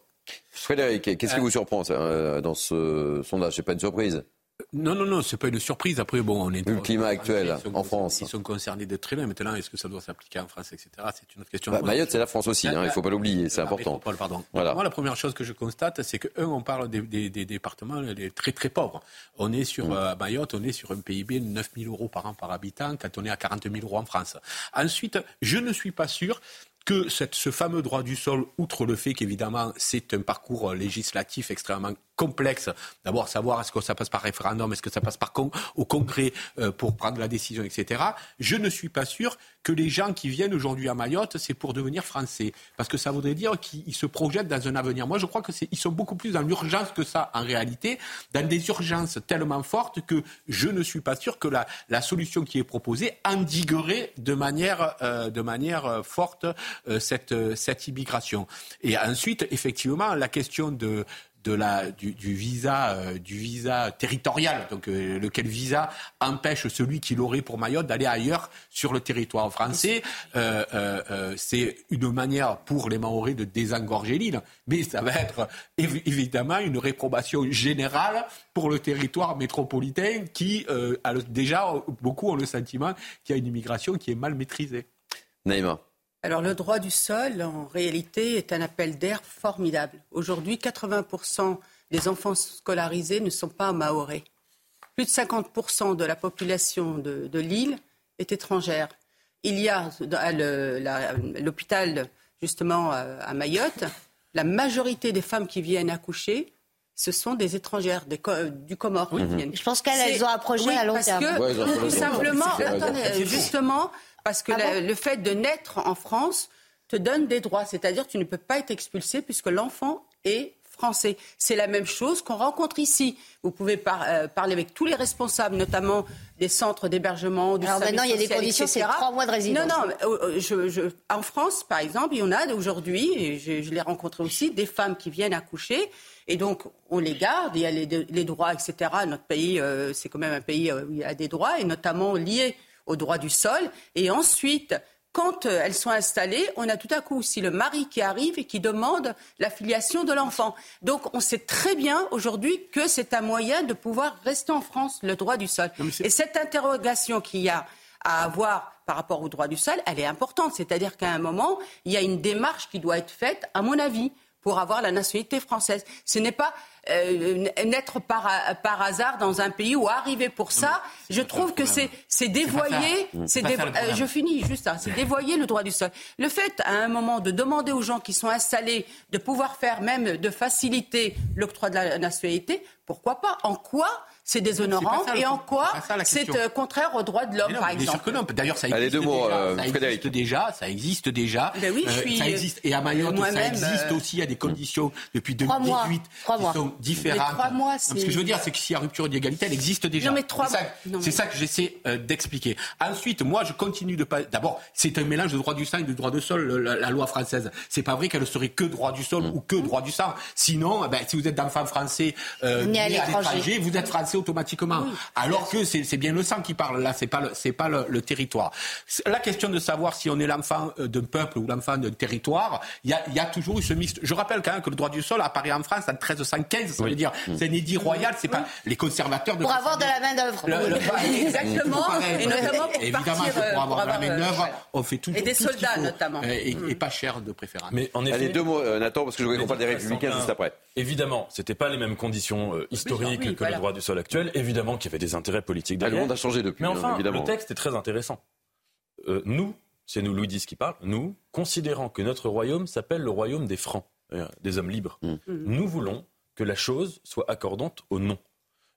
Frédéric, qu'est-ce qui vous surprend euh, dans ce sondage? C'est pas une surprise? Non, non, non, c'est pas une surprise. Après, bon, on est. le climat actuel en France. Ils sont concernés de très loin. Maintenant, est-ce que ça doit s'appliquer en France, etc. C'est une autre question. Bah, Mayotte, c'est la France aussi. Hein, il ne faut pas l'oublier. C'est important. pardon. Moi, la première chose que je constate, c'est que un, on parle des, départements très très pauvres. On est sur mmh. Mayotte, on est sur un PIB de 9 000 euros par an par habitant, quand on est à 40 000 euros en France. Ensuite, je ne suis pas sûr que ce fameux droit du sol, outre le fait qu'évidemment c'est un parcours législatif extrêmement complexe. D'abord, savoir est-ce que ça passe par référendum, est-ce que ça passe par au Congrès euh, pour prendre la décision, etc. Je ne suis pas sûr que les gens qui viennent aujourd'hui à Mayotte, c'est pour devenir français, parce que ça voudrait dire qu'ils se projettent dans un avenir. Moi, je crois que ils sont beaucoup plus dans l'urgence que ça, en réalité, dans des urgences tellement fortes que je ne suis pas sûr que la, la solution qui est proposée endiguerait de manière, euh, de manière euh, forte cette, cette immigration. Et ensuite, effectivement, la question de de la, du, visa, euh, du visa territorial, donc euh, lequel visa empêche celui qui l'aurait pour Mayotte d'aller ailleurs sur le territoire français. Euh, c'est une manière pour les Maoris de désengorger l'île, mais ça va être évidemment une réprobation générale pour le territoire métropolitain qui a déjà beaucoup ont le sentiment qu'il y a une immigration qui est mal maîtrisée. Naïma. Alors le droit du sol, en réalité, est un appel d'air formidable. Aujourd'hui, 80% des enfants scolarisés ne sont pas maorais. Plus de 50% de la population de, l'île est étrangère. Il y a l'hôpital, justement, à Mayotte, la majorité des femmes qui viennent accoucher ce sont des étrangères du Comore. Je pense qu'elles ont approché à long terme. Parce que, tout simplement, justement, parce que ah le fait de naître en France te donne des droits. C'est-à-dire que tu ne peux pas être expulsé puisque l'enfant est français. C'est la même chose qu'on rencontre ici. Vous pouvez euh, parler avec tous les responsables, notamment des centres d'hébergement, du Alors maintenant, il y a des conditions, c'est trois mois de résidence. Non, non. Euh, je, en France, par exemple, il y en a aujourd'hui, et je, je l'ai rencontré aussi, des femmes qui viennent accoucher. Et donc, on les garde, il y a les, les droits, etc. Notre pays, euh, c'est quand même un pays où il y a des droits, et notamment liés au droit du sol. Et ensuite, quand euh, elles sont installées, on a tout à coup aussi le mari qui arrive et qui demande la filiation de l'enfant. Donc on sait très bien aujourd'hui que c'est un moyen de pouvoir rester en France, le droit du sol. et cette interrogation qu'il y a à avoir par rapport au droit du sol, elle est importante. C'est-à-dire qu'à un moment, il y a une démarche qui doit être faite, à mon avis, pour avoir la nationalité française. Ce n'est pas euh, naître par, par, hasard dans un pays ou arriver pour ça, je trouve que c'est dévoyer, c'est euh, je finis juste ça, c'est dévoyer le droit du sol. Le fait à un moment de demander aux gens qui sont installés de pouvoir faire même de faciliter l'octroi de la nationalité, pourquoi pas? En quoi c'est déshonorant et en quoi c'est euh, contraire aux droits de l'homme, par exemple? D'ailleurs, ça existe déjà. ça existe déjà. Ça existe déjà. Ben oui, je suis, ça existe. Et à Mayotte, ça existe aussi à des conditions depuis 2018 qui sont différentes. trois mois, ce que je veux dire, c'est que s'il y a rupture d'égalité, elle existe déjà. Non, mais trois C'est ça, que j'essaie euh, d'expliquer. Ensuite, moi, je continue de pas. D'abord, c'est un mélange de droit du sang et de droit de sol, la, loi française. C'est pas vrai qu'elle serait que droit du sol ou que droit du sang. Sinon, ben, si vous êtes d'enfant français euh, né à l'étranger, vous êtes français automatiquement. Alors que c'est bien le sang qui parle. Là, c'est pas le, c'est pas le, territoire. La question de savoir si on est l'enfant euh, d'un peuple ou l'enfant d'un territoire, il y a, y a, toujours eu ce mixte. Je rappelle quand même que le droit du sol apparaît en France en 1315. Ça veut dire, c'est un édit royal. C'est pas les conservateurs de pour avoir de la main d'œuvre. Exactement. Et notamment pour Évidemment, partir, pour euh, avoir, de la main d'œuvre, on fait tout. Et des soldats notamment. Et, et, pas cher de préférence. Mais en effet, Allez, deux mots, Nathan, parce que je voudrais qu'on parle des républicains juste après. Évidemment, c'était pas les mêmes conditions historiques que le droit du sol actuel. Évidemment qu'il y avait des intérêts politiques derrière. le monde a changé depuis. Mais enfin, le texte est très intéressant. Euh, nous, c'est nous Louis X qui parle, nous, considérant que notre royaume s'appelle le royaume des Francs, euh, des hommes libres, mm. Mm. nous voulons que la chose soit accordante au nom.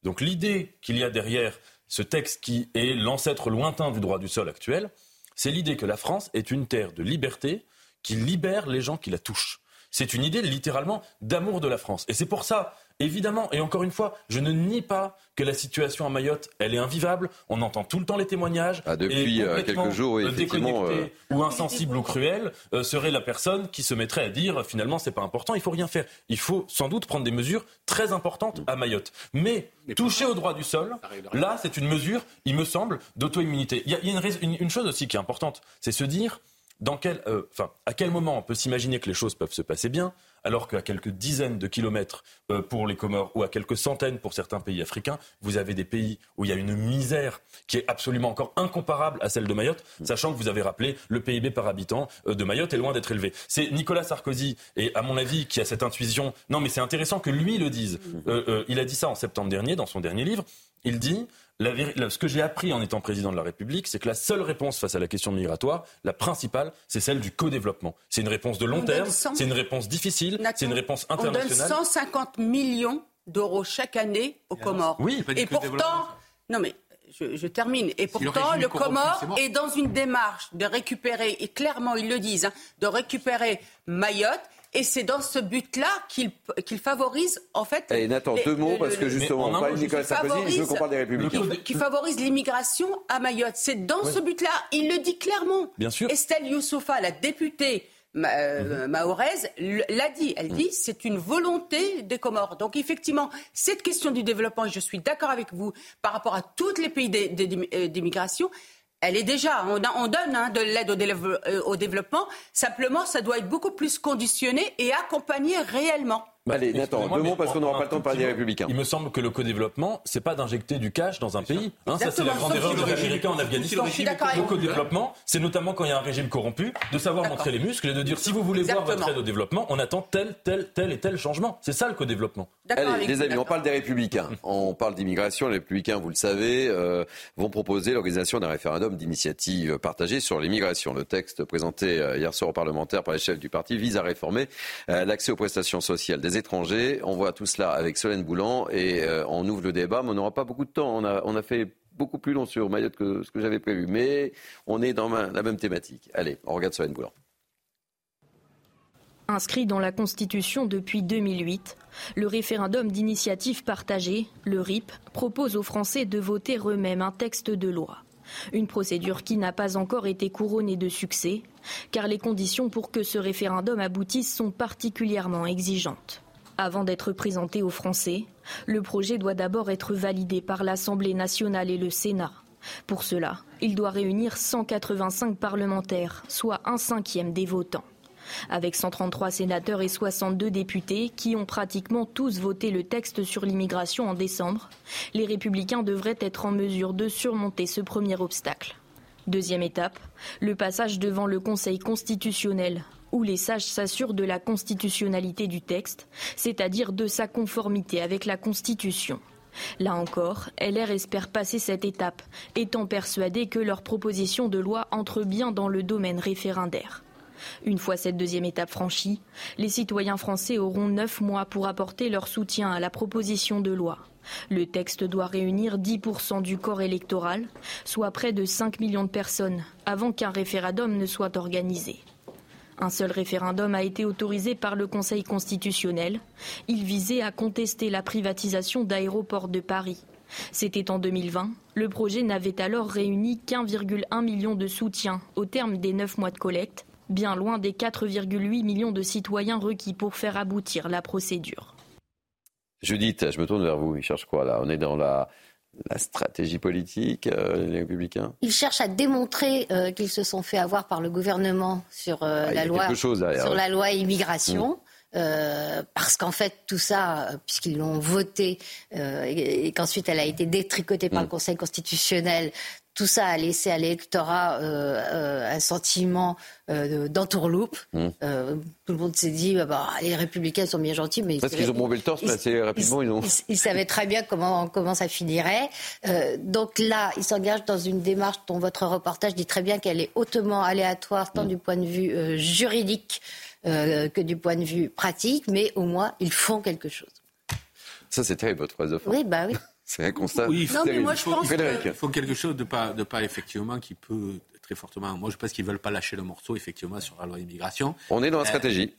Donc l'idée qu'il y a derrière ce texte qui est l'ancêtre lointain du droit du sol actuel, c'est l'idée que la France est une terre de liberté qui libère les gens qui la touchent. C'est une idée littéralement d'amour de la France. Et c'est pour ça Évidemment, et encore une fois, je ne nie pas que la situation à Mayotte, elle est invivable. On entend tout le temps les témoignages. Ah, depuis euh, quelques jours, oui, effectivement. Euh... Ou insensible ou cruel euh, serait la personne qui se mettrait à dire finalement c'est pas important, il faut rien faire. Il faut sans doute prendre des mesures très importantes à Mayotte. Mais, toucher au droit du sol, là, c'est une mesure, il me semble, d'auto-immunité. Il y a, une, une chose aussi qui est importante, c'est se dire dans quel, euh, enfin, à quel moment on peut s'imaginer que les choses peuvent se passer bien, alors qu'à quelques dizaines de kilomètres euh, pour les Comores ou à quelques centaines pour certains pays africains, vous avez des pays où il y a une misère qui est absolument encore incomparable à celle de Mayotte, sachant que vous avez rappelé le PIB par habitant euh, de Mayotte est loin d'être élevé. C'est Nicolas Sarkozy, et à mon avis, qui a cette intuition. Non, mais c'est intéressant que lui le dise. il a dit ça en septembre dernier dans son dernier livre. Il dit ce que j'ai appris en étant président de la République, c'est que la seule réponse face à la question migratoire, la principale, c'est celle du co-développement. C'est une réponse de long terme, c'est une réponse difficile, c'est une réponse internationale. On donne 150 millions d'euros chaque année aux Comores. Oui, et pourtant, non mais je, termine. Et pourtant, le, Comore est, dans une démarche de récupérer, et clairement ils le disent, hein, de récupérer Mayotte et c'est dans ce but-là qu'il qu'il favorise, en fait. Et Nathan, deux mots, parce que justement, on parle de Nicolas Sarkozy, je veux qu'on parle des Républicains. Qui favorise l'immigration à Mayotte. C'est dans ce but-là. Il le dit clairement. Bien sûr. Estelle Youssoufa, la députée euh, mhm. l'a dit. Elle dit c'est une volonté des Comores. Donc effectivement, cette question du développement, je suis d'accord avec vous par rapport à tous les pays euh, d'immigration, elle est déjà, on, donne hein, de l'aide euh, au, développement, simplement ça doit être beaucoup plus conditionné et accompagné réellement. Bah, Allez, Nathan, deux mots parce qu'on n'aura pas le temps de parler des républicains. Il me semble que le co-développement, c'est pas d'injecter du cash dans un pays. Hein, ça, c'est la grande erreur des Américains en Afghanistan. Le co-développement, c'est notamment quand il y a un régime corrompu, de savoir montrer les muscles et de dire si vous voulez voir votre aide au développement, on attend tel, tel, tel et tel changement. C'est ça le co-développement. Allez, les amis, on parle des républicains. on parle d'immigration. Les républicains, vous le savez, euh, vont proposer l'organisation d'un référendum d'initiative partagée sur l'immigration. Le texte présenté euh, hier soir au parlementaire par les chefs du parti vise à réformer euh, l'accès aux prestations sociales des étrangers. On voit tout cela avec Solène Boulan et euh, on ouvre le débat, mais on n'aura pas beaucoup de temps. On a, fait beaucoup plus long sur Mayotte que ce que j'avais prévu, mais on est dans la même thématique. Allez, on regarde Solène Boulan. Inscrit dans la Constitution depuis 2008, le référendum d'initiative partagée, le RIP, propose aux Français de voter eux-mêmes un texte de loi. Une procédure qui n'a pas encore été couronnée de succès, car les conditions pour que ce référendum aboutisse sont particulièrement exigeantes. Avant d'être présenté aux Français, le projet doit d'abord être validé par l'Assemblée nationale et le Sénat. Pour cela, il doit réunir 185 parlementaires, soit un cinquième des votants. Avec 133 sénateurs et 62 députés qui ont pratiquement tous voté le texte sur l'immigration en décembre, les républicains devraient être en mesure de surmonter ce premier obstacle. Deuxième étape, le passage devant le Conseil constitutionnel, où les sages s'assurent de la constitutionnalité du texte, c'est-à-dire de sa conformité avec la Constitution. Là encore, LR espère passer cette étape, étant persuadé que leur proposition de loi entre bien dans le domaine référendaire. Une fois cette deuxième étape franchie, les citoyens français auront neuf mois pour apporter leur soutien à la proposition de loi. Le texte doit réunir 10% du corps électoral, soit près de 5 millions de personnes, avant qu'un référendum ne soit organisé. Un seul référendum a été autorisé par le Conseil constitutionnel. Il visait à contester la privatisation d'aéroports de Paris. C'était en 2020. Le projet n'avait alors réuni qu'1,1 million de soutiens au terme des neuf mois de collecte, bien loin des 4,8 millions de citoyens requis pour faire aboutir la procédure. Judith, je me tourne vers vous. Il cherche quoi là? On est dans la, stratégie politique, euh, les républicains? Ils cherchent à démontrer euh, qu'ils se sont fait avoir par le gouvernement sur, euh, ah, la, loi, sur la loi immigration. Mm. parce qu'en fait, tout ça, puisqu'ils l'ont voté et, qu'ensuite elle a été détricotée par le mm. Conseil constitutionnel, tout ça a laissé à l'électorat euh, euh, un sentiment euh, d'entourloupe. Mmh. tout le monde s'est dit, bah, bah, les républicains sont bien gentils, mais... Parce qu'ils ont bombé le torse, assez rapidement. Ils, ont... ils, savaient très bien comment, comment ça finirait. donc là, ils s'engagent dans une démarche dont votre reportage dit très bien qu'elle est hautement aléatoire, tant mmh. du point de vue juridique que du point de vue pratique, mais au moins, ils font quelque chose. Ça, c'est terrible, votre phrase Oui, bah oui. C'est un constat. Oui, moi, je pense qu'il faut quelque chose de pas, de pas effectivement qui peut très fortement. Moi, je pense qu'ils veulent pas lâcher le morceau effectivement sur la loi immigration. On est dans la euh, stratégie.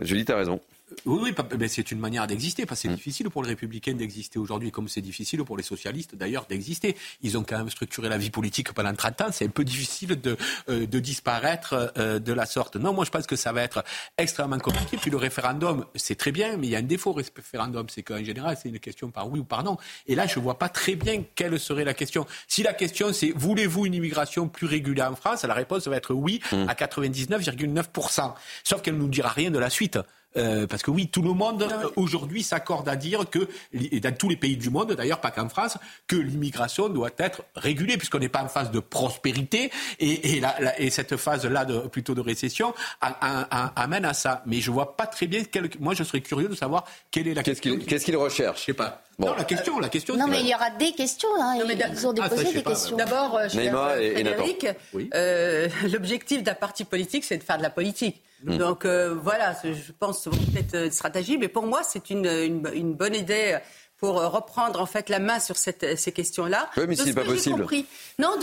Julie, tu as raison. Oui, oui c'est une manière d'exister, parce que c'est mm. difficile pour les républicains d'exister aujourd'hui, comme c'est difficile pour les socialistes d'ailleurs d'exister. Ils ont quand même structuré la vie politique pendant 30 ans, c'est un peu difficile de, euh, de disparaître euh, de la sorte. Non, moi je pense que ça va être extrêmement compliqué. Puis le référendum, c'est très bien, mais il y a un défaut au référendum, c'est qu'en général, c'est une question par oui ou par non. Et là, je ne vois pas très bien quelle serait la question. Si la question c'est voulez-vous une immigration plus régulière en France, la réponse va être oui mm. à 99,9%. Sauf qu'elle ne nous dira rien de la suite. Euh, parce que oui, tout le monde euh, aujourd'hui s'accorde à dire que, et dans tous les pays du monde d'ailleurs, pas qu'en France, que l'immigration doit être régulée, puisqu'on n'est pas en phase de prospérité, et, et, la, et cette phase-là de, plutôt de récession amène à ça. Mais je vois pas très bien, quel, moi je serais curieux de savoir quelle est la question. Qu'est-ce qu'il recherche? Je sais pas. Non, la question, la question. Non, mais il y aura des questions. Hein, ils ont déposé ah, des questions. D'abord, euh, Frédéric, euh, l'objectif d'un parti politique, c'est de faire de la politique. Mm. Donc euh, voilà, je pense peut-être une stratégie, mais pour moi c'est une, une, bonne idée pour reprendre en fait la main sur cette, ces questions-là. Oui, mais c'est pas possible. Compris, non,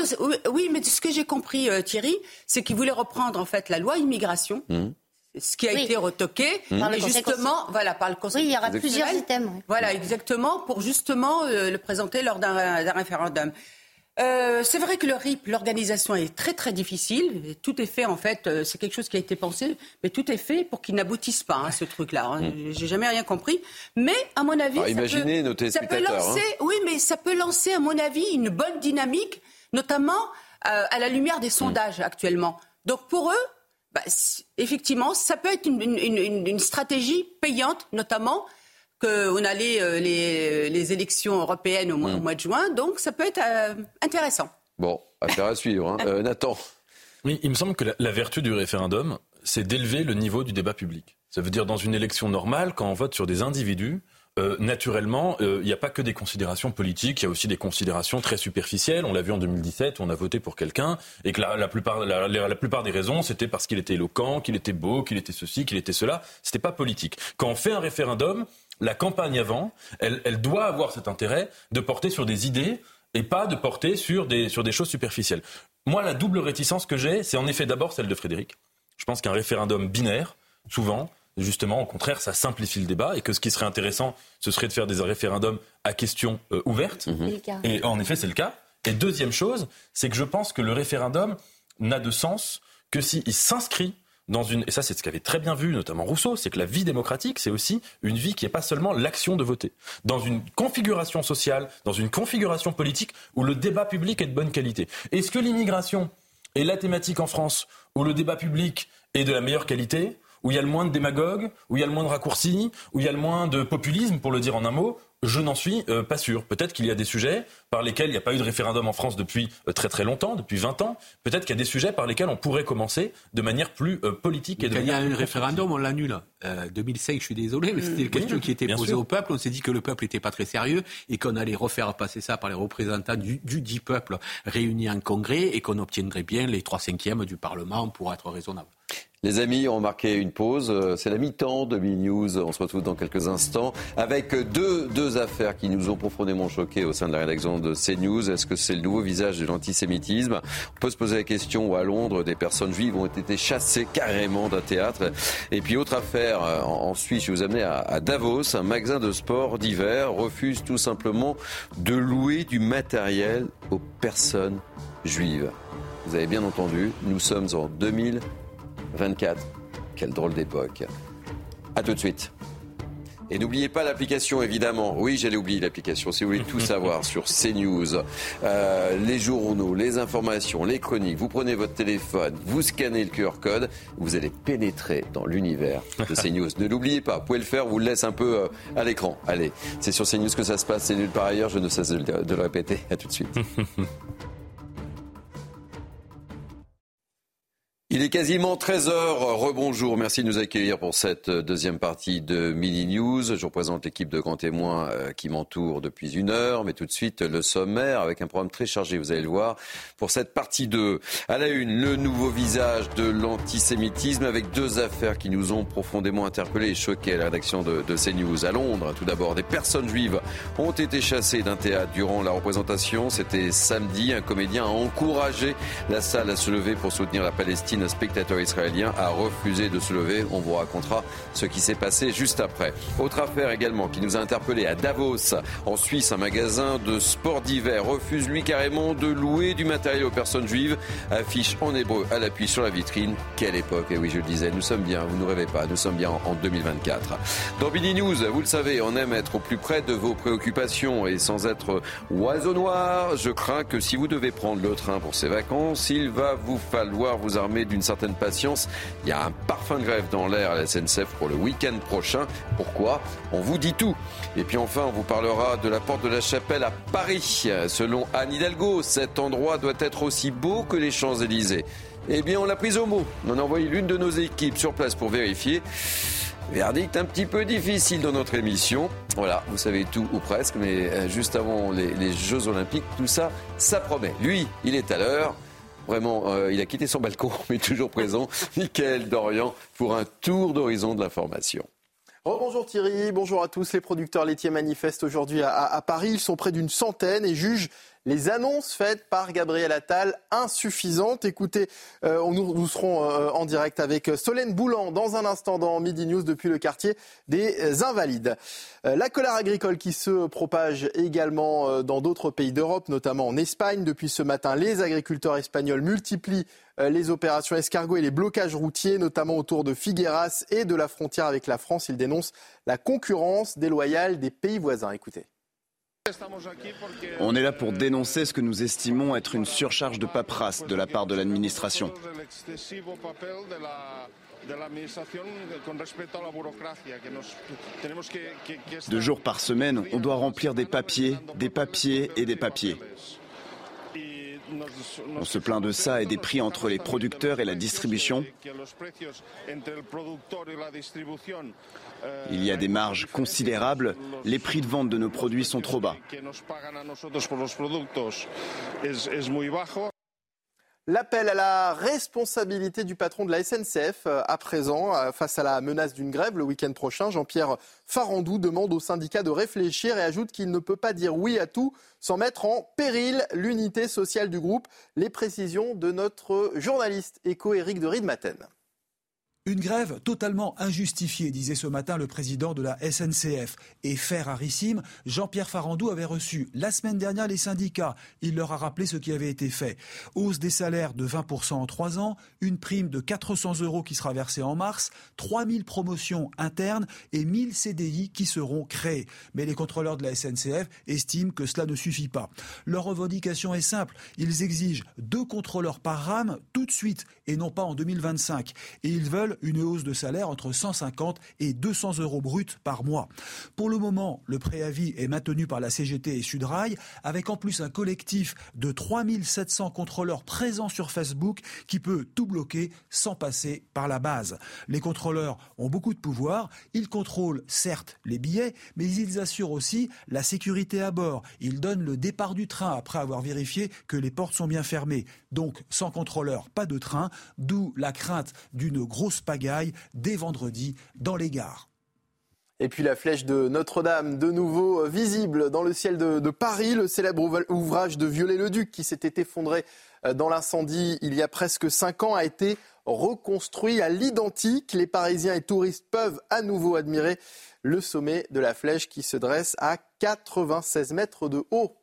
oui, mais de ce que j'ai compris, euh, Thierry, c'est qu'il voulait reprendre en fait la loi immigration. Mm. Ce qui a été retoqué, mm. et justement, voilà, par le Conseil. Oui, il y aura plusieurs items. Voilà, exactement, pour justement le présenter lors d'un référendum. Euh, c'est vrai que le RIP, l'organisation est très très difficile. Tout est fait en fait, euh, c'est quelque chose qui a été pensé, mais tout est fait pour qu'il n'aboutisse pas hein, ce truc-là. Hein. J'ai jamais rien compris. Mais à mon avis, ah, imaginez ça, peut, lancer, hein. oui, mais ça peut lancer à mon avis une bonne dynamique, notamment euh, à la lumière des sondages actuellement. Donc pour eux, bah, effectivement, ça peut être une, une, une stratégie payante, notamment qu'on a euh, les, les, élections européennes au mois, au mm. mois, de juin, donc ça peut être euh, intéressant. Bon, affaire à suivre. Hein. Euh, Nathan. Oui, il me semble que la, vertu du référendum, c'est d'élever le niveau du débat public. Ça veut dire dans une élection normale, quand on vote sur des individus, naturellement, il n'y a pas que des considérations politiques, il y a aussi des considérations très superficielles. On l'a vu en 2017, où on a voté pour quelqu'un, et que la, plupart, la, la, plupart des raisons, c'était parce qu'il était éloquent, qu'il était beau, qu'il était ceci, qu'il était cela. C'était pas politique. Quand on fait un référendum, la campagne avant, elle, doit avoir cet intérêt de porter sur des idées et pas de porter sur des, sur des choses superficielles. Moi, la double réticence que j'ai, c'est en effet d'abord celle de Frédéric. Je pense qu'un référendum binaire, souvent, justement, au contraire, ça simplifie le débat et que ce qui serait intéressant, ce serait de faire des référendums à questions euh, ouvertes. Mhm. Et en effet, c'est le cas. Et deuxième chose, c'est que je pense que le référendum n'a de sens que s'il s'inscrit dans une, et ça c'est ce qu'avait très bien vu notamment Rousseau, c'est que la vie démocratique, c'est aussi une vie qui n'est pas seulement l'action de voter. Dans une configuration sociale, dans une configuration politique où le débat public est de bonne qualité. Est-ce que l'immigration est la thématique en France où le débat public est de la meilleure qualité? Où il y a le moins de démagogues, où il y a le moins de raccourcis, où il y a le moins de populisme, pour le dire en un mot, je n'en suis euh, pas sûr. Peut-être qu'il y a des sujets par lesquels il n'y a pas eu de référendum en France depuis euh, très très longtemps, depuis 20 ans. Peut-être qu'il y a des sujets par lesquels on pourrait commencer de manière plus euh, politique et de Quand il y a manière un référendum, on l'annule. Euh, 2005, je suis désolé, mais c'était une question qui était posée sûr. au peuple. On s'est dit que le peuple n'était pas très sérieux et qu'on allait refaire passer ça par les représentants du, du dit peuple réunis en congrès et qu'on obtiendrait bien les trois cinquièmes du Parlement pour être raisonnable. Les amis, on marqué une pause. Euh, C'est la mi-temps de News. On se retrouve dans quelques instants avec deux, deux affaires qui nous ont profondément choqués au sein de la rédaction de CNews. Est-ce que c'est le nouveau visage de l'antisémitisme? On peut se poser la question où à Londres, des personnes juives ont été chassées carrément d'un théâtre. Et puis autre affaire euh, en en Suisse, je vais vous amener à, à Davos. Un magasin de sport d'hiver refuse tout simplement de louer du matériel aux personnes juives. Vous avez bien entendu, nous sommes en 2000. 24. Quelle drôle d'époque. A tout de suite. Et n'oubliez pas l'application, évidemment. Oui, j'allais oublier l'application. Si vous voulez tout savoir sur CNews, euh, les journaux, les informations, les chroniques, vous prenez votre téléphone, vous scannez le QR code, vous allez pénétrer dans l'univers de CNews. ne l'oubliez pas, vous pouvez le faire, vous le laisse un peu euh, à l'écran. Allez, c'est sur CNews que ça se passe, c'est nulle part ailleurs, je ne cesse de le, de le répéter. À tout de suite. Il est quasiment 13h. Rebonjour. Merci de nous accueillir pour cette deuxième partie de Mini News. Je représente l'équipe de grands témoins euh, qui m'entoure depuis une heure. Mais tout de suite, le sommaire avec un programme très chargé, vous allez le voir, pour cette partie 2. À la une, le nouveau visage de l'antisémitisme avec deux affaires qui nous ont profondément interpellés et choqués à la rédaction de, de CNews. À Londres, tout d'abord, des personnes juives ont été chassées d'un théâtre durant la représentation. C'était samedi. Un comédien a encouragé la salle à se lever pour soutenir la Palestine. Un spectateur israélien a refusé de se lever. On vous racontera ce qui s'est passé juste après. Autre affaire également qui nous a interpellés à Davos, en Suisse. Un magasin de sport d'hiver refuse lui carrément de louer du matériel aux personnes juives. Affiche en hébreu à l'appui sur la vitrine. Quelle époque Et oui, je le disais, nous sommes bien, vous ne rêvez pas, nous sommes bien en 2024. Dans Billy News, vous le savez, on aime être au plus près de vos préoccupations et sans être oiseau noir, je crains que si vous devez prendre le train pour ces vacances, il va vous falloir vous armer d'une certaine patience. Il y a un parfum grève dans l'air à la SNCF pour le week-end prochain. Pourquoi? On vous dit tout. Et puis enfin, on vous parlera de la porte de la Chapelle à Paris. Selon Anne Hidalgo, cet endroit doit être aussi beau que les Champs-Élysées. Eh bien, on l'a prise au mot. On a envoyé l'une de nos équipes sur place pour vérifier. Verdict un petit peu difficile dans notre émission. Voilà, vous savez tout ou presque, mais euh, juste avant les Jeux Olympiques, tout ça, ça promet. Lui, il est à l'heure. Vraiment, euh, il a quitté son balcon, mais toujours présent. Michael Dorian pour un tour d'horizon de l'information. Bonjour Thierry, bonjour à tous. Les producteurs laitiers manifestent aujourd'hui à Paris. Ils sont près d'une centaine et jugent les annonces faites par Gabriel Attal insuffisantes. Écoutez, euh, nous, nous, serons euh, en direct avec Solène Boulan dans un instant dans Midi News depuis le quartier des Invalides. Euh, la colère agricole qui se propage également euh, dans d'autres pays d'Europe, notamment en Espagne. Depuis ce matin, les agriculteurs espagnols multiplient euh, les opérations escargots et les blocages routiers, notamment autour de Figueras et de la frontière avec la France. Ils dénoncent la concurrence déloyale des pays voisins. Écoutez. On est là pour dénoncer ce que nous estimons être une surcharge de paperasse de la part de l'administration. Deux jours par semaine, on doit remplir des papiers, des papiers et des papiers. On se plaint de ça et des prix entre les producteurs et la distribution. Il y a des marges considérables. Les prix de vente de nos produits sont trop bas. L'appel à la responsabilité du patron de la SNCF à présent, face à la menace d'une grève le week-end prochain, Jean-Pierre Farandou demande au syndicat de réfléchir et ajoute qu'il ne peut pas dire oui à tout sans mettre en péril l'unité sociale du groupe. Les précisions de notre journaliste éco Éric de Riedmaten. Une grève totalement injustifiée, disait ce matin le président de la SNCF. Et fait rarissime, Jean-Pierre Farandou avait reçu la semaine dernière les syndicats. Il leur a rappelé ce qui avait été fait. Hausse des salaires de 20% en trois ans, une prime de 400 euros qui sera versée en mars, 3000 promotions internes et 1000 CDI qui seront créés. Mais les contrôleurs de la SNCF estiment que cela ne suffit pas. Leur revendication est simple. Ils exigent deux contrôleurs par rame tout de suite et non pas en 2025. Et ils veulent une hausse de salaire entre 150 et 200 euros bruts par mois. Pour le moment, le préavis est maintenu par la CGT et Sudrail, avec en plus un collectif de 3700 contrôleurs présents sur Facebook qui peut tout bloquer sans passer par la base. Les contrôleurs ont beaucoup de pouvoir, ils contrôlent certes les billets, mais ils assurent aussi la sécurité à bord. Ils donnent le départ du train après avoir vérifié que les portes sont bien fermées. Donc, sans contrôleur, pas de train, d'où la crainte d'une grosse pagaille dès vendredi dans les gares. Et puis la flèche de Notre-Dame, de nouveau visible dans le ciel de, Paris, le célèbre ouvrage de Viollet-le-Duc qui s'était effondré euh, dans l'incendie il y a presque cinq ans a été reconstruit à l'identique. Les Parisiens et touristes peuvent à nouveau admirer le sommet de la flèche qui se dresse à 96 mètres de haut.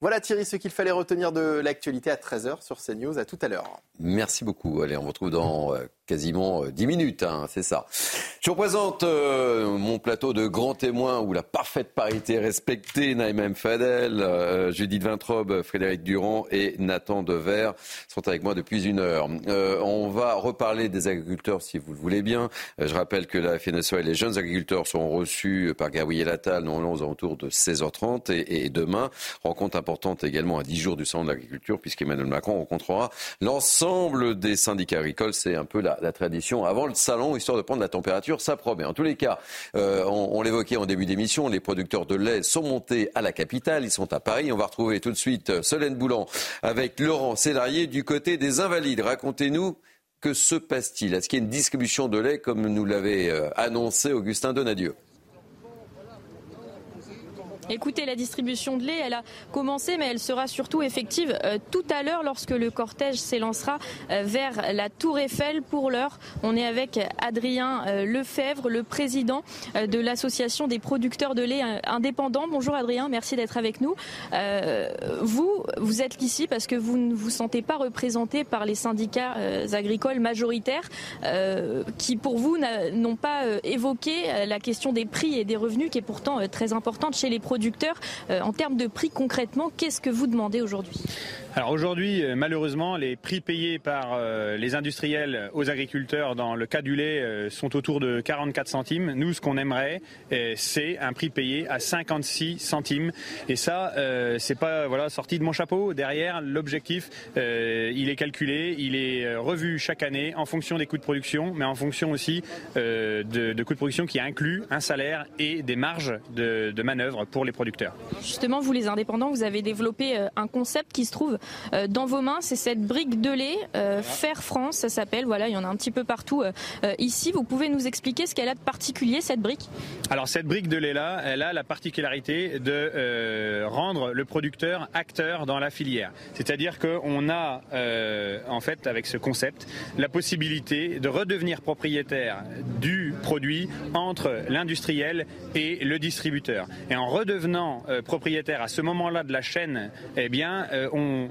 Voilà Thierry ce qu'il fallait retenir de l'actualité à 13h sur CNews. À tout à l'heure. Merci beaucoup. Allez, on vous retrouve dans euh, quasiment 10 euh, minutes, hein, c'est ça. Je vous présente euh, mon plateau de grands témoins où la parfaite parité est respectée. Naïm Fadel, euh, Judith Vintrobe, Frédéric Durand et Nathan Dever sont avec moi depuis une heure. on va reparler des agriculteurs si vous le voulez bien. je rappelle que la FNSO et les jeunes agriculteurs sont reçus par Gabriel Attal, normalement aux alentours de 16h30 et, et demain. Rencontre importante également à 10 jours du salon de l'agriculture puisqu'Emmanuel Macron rencontrera l'ensemble des syndicats agricoles. C'est un peu la la, tradition avant le salon, histoire de prendre la température. Ça promet. En tous les cas, euh, on, l'évoquait en début d'émission, les producteurs de lait sont montés à la capitale. Ils sont à Paris. On va retrouver tout de suite euh, Solène Boulan avec Laurent Célarier du côté des Invalides. Racontez-nous que se passe-t-il? Est-ce qu'il y a une distribution de lait comme nous l'avait euh, annoncé Augustin Donadieu? Écoutez, la distribution de lait, elle a commencé, mais elle sera surtout effective euh, tout à l'heure lorsque le cortège s'élancera euh, vers la Tour Eiffel. Pour l'heure, on est avec Adrien euh, Lefebvre, le président de l'association des producteurs de lait indépendants. Bonjour Adrien, merci d'être avec nous. vous, vous êtes ici parce que vous ne vous sentez pas représenté par les syndicats agricoles majoritaires qui, pour vous, n'ont pas évoqué la question des prix et des revenus qui est pourtant très importante chez les producteurs Euh, en termes de prix, concrètement, qu'est-ce que vous demandez aujourd'hui? Alors aujourd'hui, euh, malheureusement, les prix payés par euh, les industriels aux agriculteurs dans le cas du lait euh, sont autour de 44 centimes. Nous, ce qu'on aimerait, c'est un prix payé à 56 centimes. Et ça, c'est pas voilà sorti de mon chapeau. Derrière, l'objectif, il est calculé, il est revu chaque année en fonction des coûts de production, mais en fonction aussi de, coûts de production qui incluent un salaire et des marges de, de manœuvre pour les producteurs. Justement, vous les indépendants, vous avez développé un concept qui se trouve dans vos mains. C'est cette brique de lait, euh, Fer France, ça s'appelle. Voilà, il y en a un petit peu partout euh, ici. Vous pouvez nous expliquer ce qu'elle a de particulier, cette brique? Alors, cette brique de lait-là, elle a la particularité de rendre le producteur acteur dans la filière. C'est-à-dire qu'on a, en fait, avec ce concept, la possibilité de redevenir propriétaire du produit entre l'industriel et le distributeur. Et en redevenant propriétaire à ce moment-là de la chaîne, eh bien, on,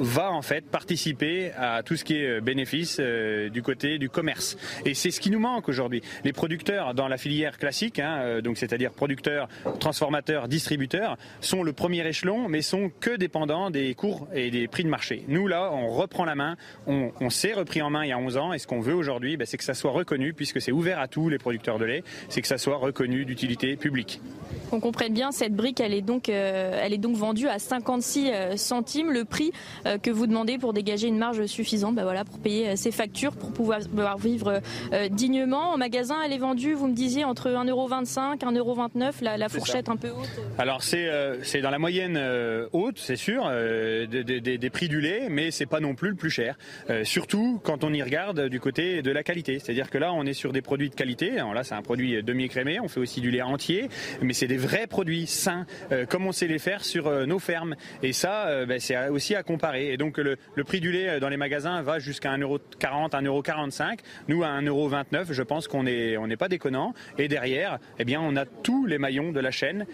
va en fait participer à tout ce qui est euh, bénéfice euh, du côté du commerce. Et c'est ce qui nous manque aujourd'hui. Les producteurs dans la filière classique, hein, euh, donc c'est-à-dire producteurs, transformateurs, distributeurs, sont le premier échelon, mais sont que dépendants des cours et des prix de marché. Nous là, on reprend la main, on, s'est repris en main il y a 11 ans, et ce qu'on veut aujourd'hui, bah, c'est que ça soit reconnu, puisque c'est ouvert à tous les producteurs de lait, c'est que ça soit reconnu d'utilité publique. On comprenne bien, cette brique, elle est donc, elle est donc vendue à 56 centimes. Le prix que vous demandez pour dégager une marge suffisante bah voilà, pour payer ses factures, pour pouvoir, vivre euh, dignement. En magasin, elle est vendue, vous me disiez, entre 1,25€, 1,29€, la, la fourchette un peu haute Alors c'est euh, c'est dans la moyenne haute, c'est sûr, des, prix du lait, mais c'est pas non plus le plus cher. surtout quand on y regarde du côté de la qualité. C'est-à-dire que là, on est sur des produits de qualité. Alors là, c'est un produit demi-écrémé, on fait aussi du lait entier, mais c'est des vrais produits sains, comme on sait les faire sur nos fermes. Et ça, bah, c'est aussi à comparer Et donc le, prix du lait dans les magasins va jusqu'à 1,40€, 1,45€. Nous, à 1,29€, je pense qu'on n'est pas déconnant. Et derrière, eh bien, on a tous les maillons de la chaîne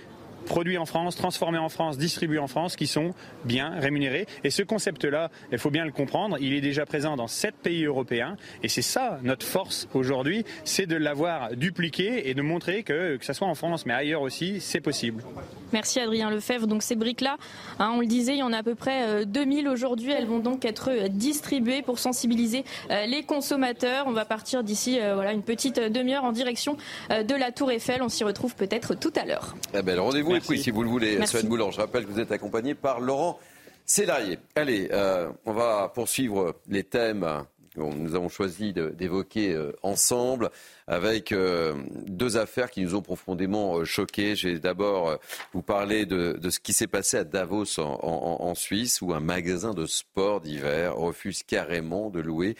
produits en France, transformés en France, distribués en France, qui sont bien rémunérés. Et ce concept-là, il faut bien le comprendre, il est déjà présent dans sept pays européens. Et c'est ça notre force aujourd'hui, c'est de l'avoir dupliqué et de montrer que, que ce soit en France, mais ailleurs aussi, c'est possible. Merci Adrien Lefebvre. Donc ces briques-là, hein, on le disait, il y en a à peu près 2000 euh, aujourd'hui. Elles vont donc être euh, distribuées pour sensibiliser euh, les consommateurs. On va partir d'ici voilà, une petite demi-heure en direction de la Tour Eiffel. On s'y retrouve peut-être tout à l'heure. Eh ben, rendez-vous est pris si vous le voulez. Sven Boulan, je rappelle que vous êtes accompagné par Laurent Célarier. Allez, on va poursuivre les thèmes nous avons choisi d'évoquer ensemble avec euh, deux affaires qui nous ont profondément euh, choqués. Je vais d'abord euh, vous parler de, ce qui s'est passé à Davos en, Suisse, où un magasin de sport d'hiver refuse carrément de louer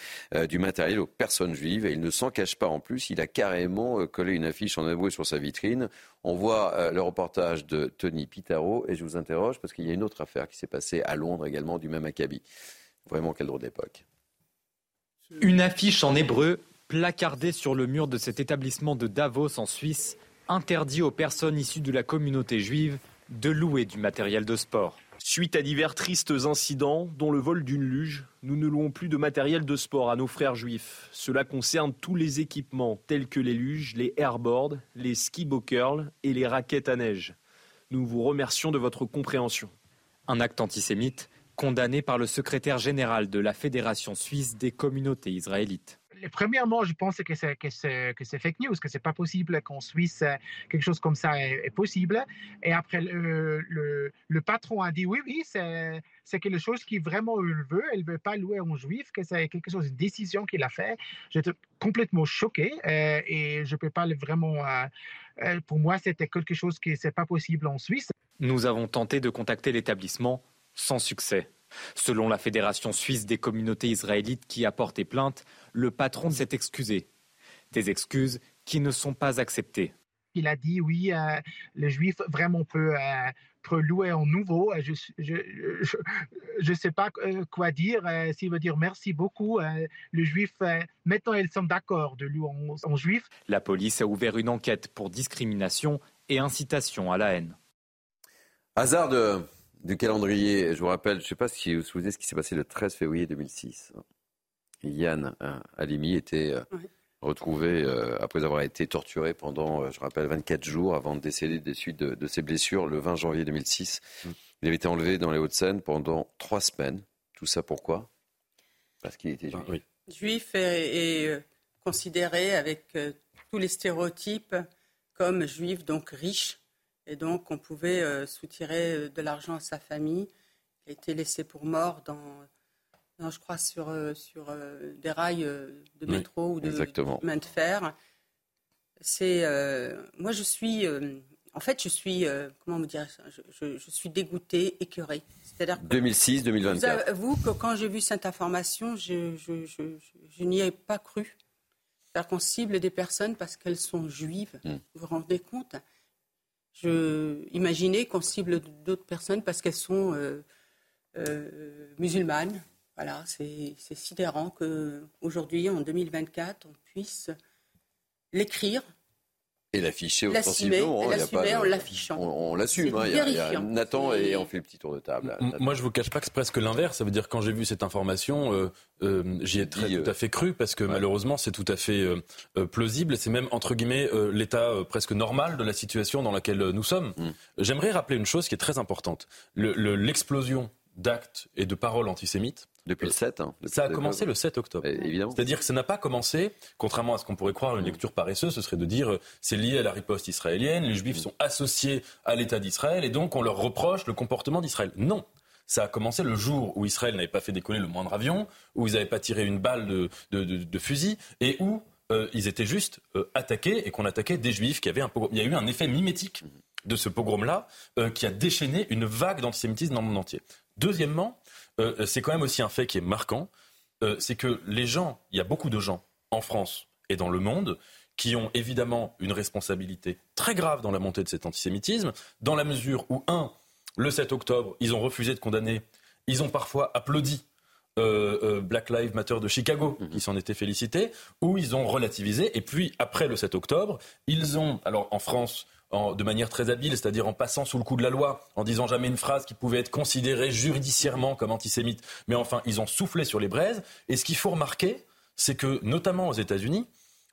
du matériel aux personnes juives. Et il ne s'en cache pas en plus, il a carrément collé une affiche en avoué sur sa vitrine. On voit le reportage de Tony Pitaro et je vous interroge parce qu'il y a une autre affaire qui s'est passée à Londres également du même acabit. Vraiment, quelle drôle d'époque. Une affiche en hébreu placardé sur le mur de cet établissement de Davos en Suisse, interdit aux personnes issues de la communauté juive de louer du matériel de sport. Suite à divers tristes incidents, dont le vol d'une luge, nous ne louons plus de matériel de sport à nos frères juifs. Cela concerne tous les équipements tels que les luges, les airboards, les ski curls et les raquettes à neige. Nous vous remercions de votre compréhension. Un acte antisémite condamné par le secrétaire général de la Fédération suisse des communautés israélites premièrement, je pense que c'est, que fake news, que c'est pas possible qu'en Suisse, euh, quelque chose comme ça est, possible. Et après, le, le, patron a dit oui, oui, c'est, c'est quelque chose qui vraiment il veut. Elle veut pas louer en juif, que c'est quelque chose, une décision qu'il a fait. J'étais complètement choqué euh, et je peux pas vraiment. Euh, pour moi, c'était quelque chose qui c'est pas possible en Suisse. Nous avons tenté de contacter l'établissement sans succès. Selon la Fédération suisse des communautés israélites qui a porté plainte, le patron s'est excusé. Des excuses qui ne sont pas acceptées. Il a dit oui, euh, le juif vraiment peut, euh, louer en nouveau. Je ne sais pas euh, quoi dire. S'il veut dire merci beaucoup, le juif, maintenant ils sont d'accord de louer en, juif. La police a ouvert une enquête pour discrimination et incitation à la haine. Hasard du calendrier, je vous rappelle, je ne sais pas si vous vous souvenez ce qui s'est passé le 13 février 2006. Yann euh, Alimi était euh, retrouvé euh, après avoir été torturé pendant, je rappelle, 24 jours avant de décéder des suites de, ses blessures le 20 janvier 2006. Mm. Il avait été enlevé dans les Hauts-de-Seine pendant trois semaines. Tout ça pourquoi? Parce qu'il était juif. Juif et, considéré avec tous les stéréotypes comme juif, donc riche. Et donc on pouvait soutirer de l'argent à sa famille. Il a été laissé pour mort dans non, je crois sur, euh, sur euh, des rails euh, de métro ou de, main de fer. C'est, moi, je suis, en fait, je suis, comment me dire, je, je, suis dégoûtée, écœurée. C'est-à-dire 2006, 2024. Vous, que quand j'ai vu cette information, je, je n'y ai pas cru. C'est-à-dire qu'on cible des personnes parce qu'elles sont juives. Hmm. Vous vous rendez compte? Je imaginais qu'on cible d'autres personnes parce qu'elles sont musulmanes. Voilà, c'est sidérant qu'aujourd'hui, en 2024, on puisse l'écrire. Et l'afficher ostensiblement. Hein, en l'affichant. On, l'assume. Hein, il y, a, Nathan et on fait le petit tour de table. Moi, je vous cache pas que c'est presque l'inverse. Ça veut dire quand j'ai vu cette information, euh, euh, j'y ai très, tout à fait cru parce que malheureusement, c'est tout à fait euh, plausible. C'est même entre guillemets l'état presque normal de la situation dans laquelle nous sommes. Mm. J'aimerais rappeler une chose qui est très importante. L'explosion d'actes et de paroles antisémites depuis le 7. Hein, ça a commencé le 7 octobre. évidemment. C'est-à-dire que ça n'a pas commencé, contrairement à ce qu'on pourrait croire, une lecture paresseuse, ce serait de dire euh, c'est lié à la riposte israélienne, les juifs sont associés à l'État d'Israël et donc on leur reproche le comportement d'Israël. Non. Ça a commencé le jour où Israël n'avait pas fait décoller le moindre avion, où ils n'avaient pas tiré une balle de, de, fusil et où euh, ils étaient juste euh, attaqués et qu'on attaquait des juifs qui avaient un pogrom. Il y a eu un effet mimétique de ce pogrom-là qui a déchaîné une vague d'antisémitisme dans le monde entier. Deuxièmement, euh, c'est quand même aussi un fait qui est marquant, euh, c'est que les gens, il y a beaucoup de gens en France et dans le monde qui ont évidemment une responsabilité très grave dans la montée de cet antisémitisme, dans la mesure où, un, le 7 octobre, ils ont refusé de condamner Ils ont parfois applaudi euh, euh, Black Lives Matter de Chicago, qui s'en était félicité, où ils ont relativisé. Et puis, après le 7 octobre, ils ont, alors en France, de manière très habile, c'est-à-dire en passant sous le coup de la loi, en disant jamais une phrase qui pouvait être considérée judiciairement comme antisémite. Mais enfin, ils ont soufflé sur les braises. Et ce qu'il faut remarquer, c'est que, notamment aux États-Unis,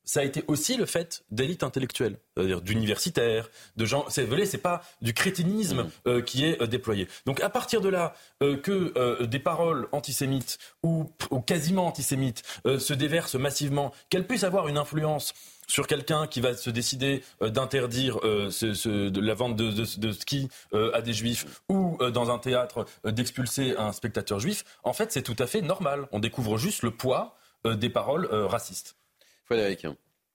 ça a été aussi le fait d'élites intellectuelles, c'est-à-dire d'universitaires, de gens. C'est c'est pas du crétinisme mm. euh, qui est euh, déployé. Donc à partir de là, euh, que des paroles antisémites ou, quasiment antisémites se déversent massivement, qu'elles puissent avoir une influence sur quelqu'un qui va se décider d'interdire la vente de, ski à des juifs ou dans un théâtre d'expulser un spectateur juif, en fait c'est tout à fait normal. On découvre juste le poids des paroles racistes. Frédéric.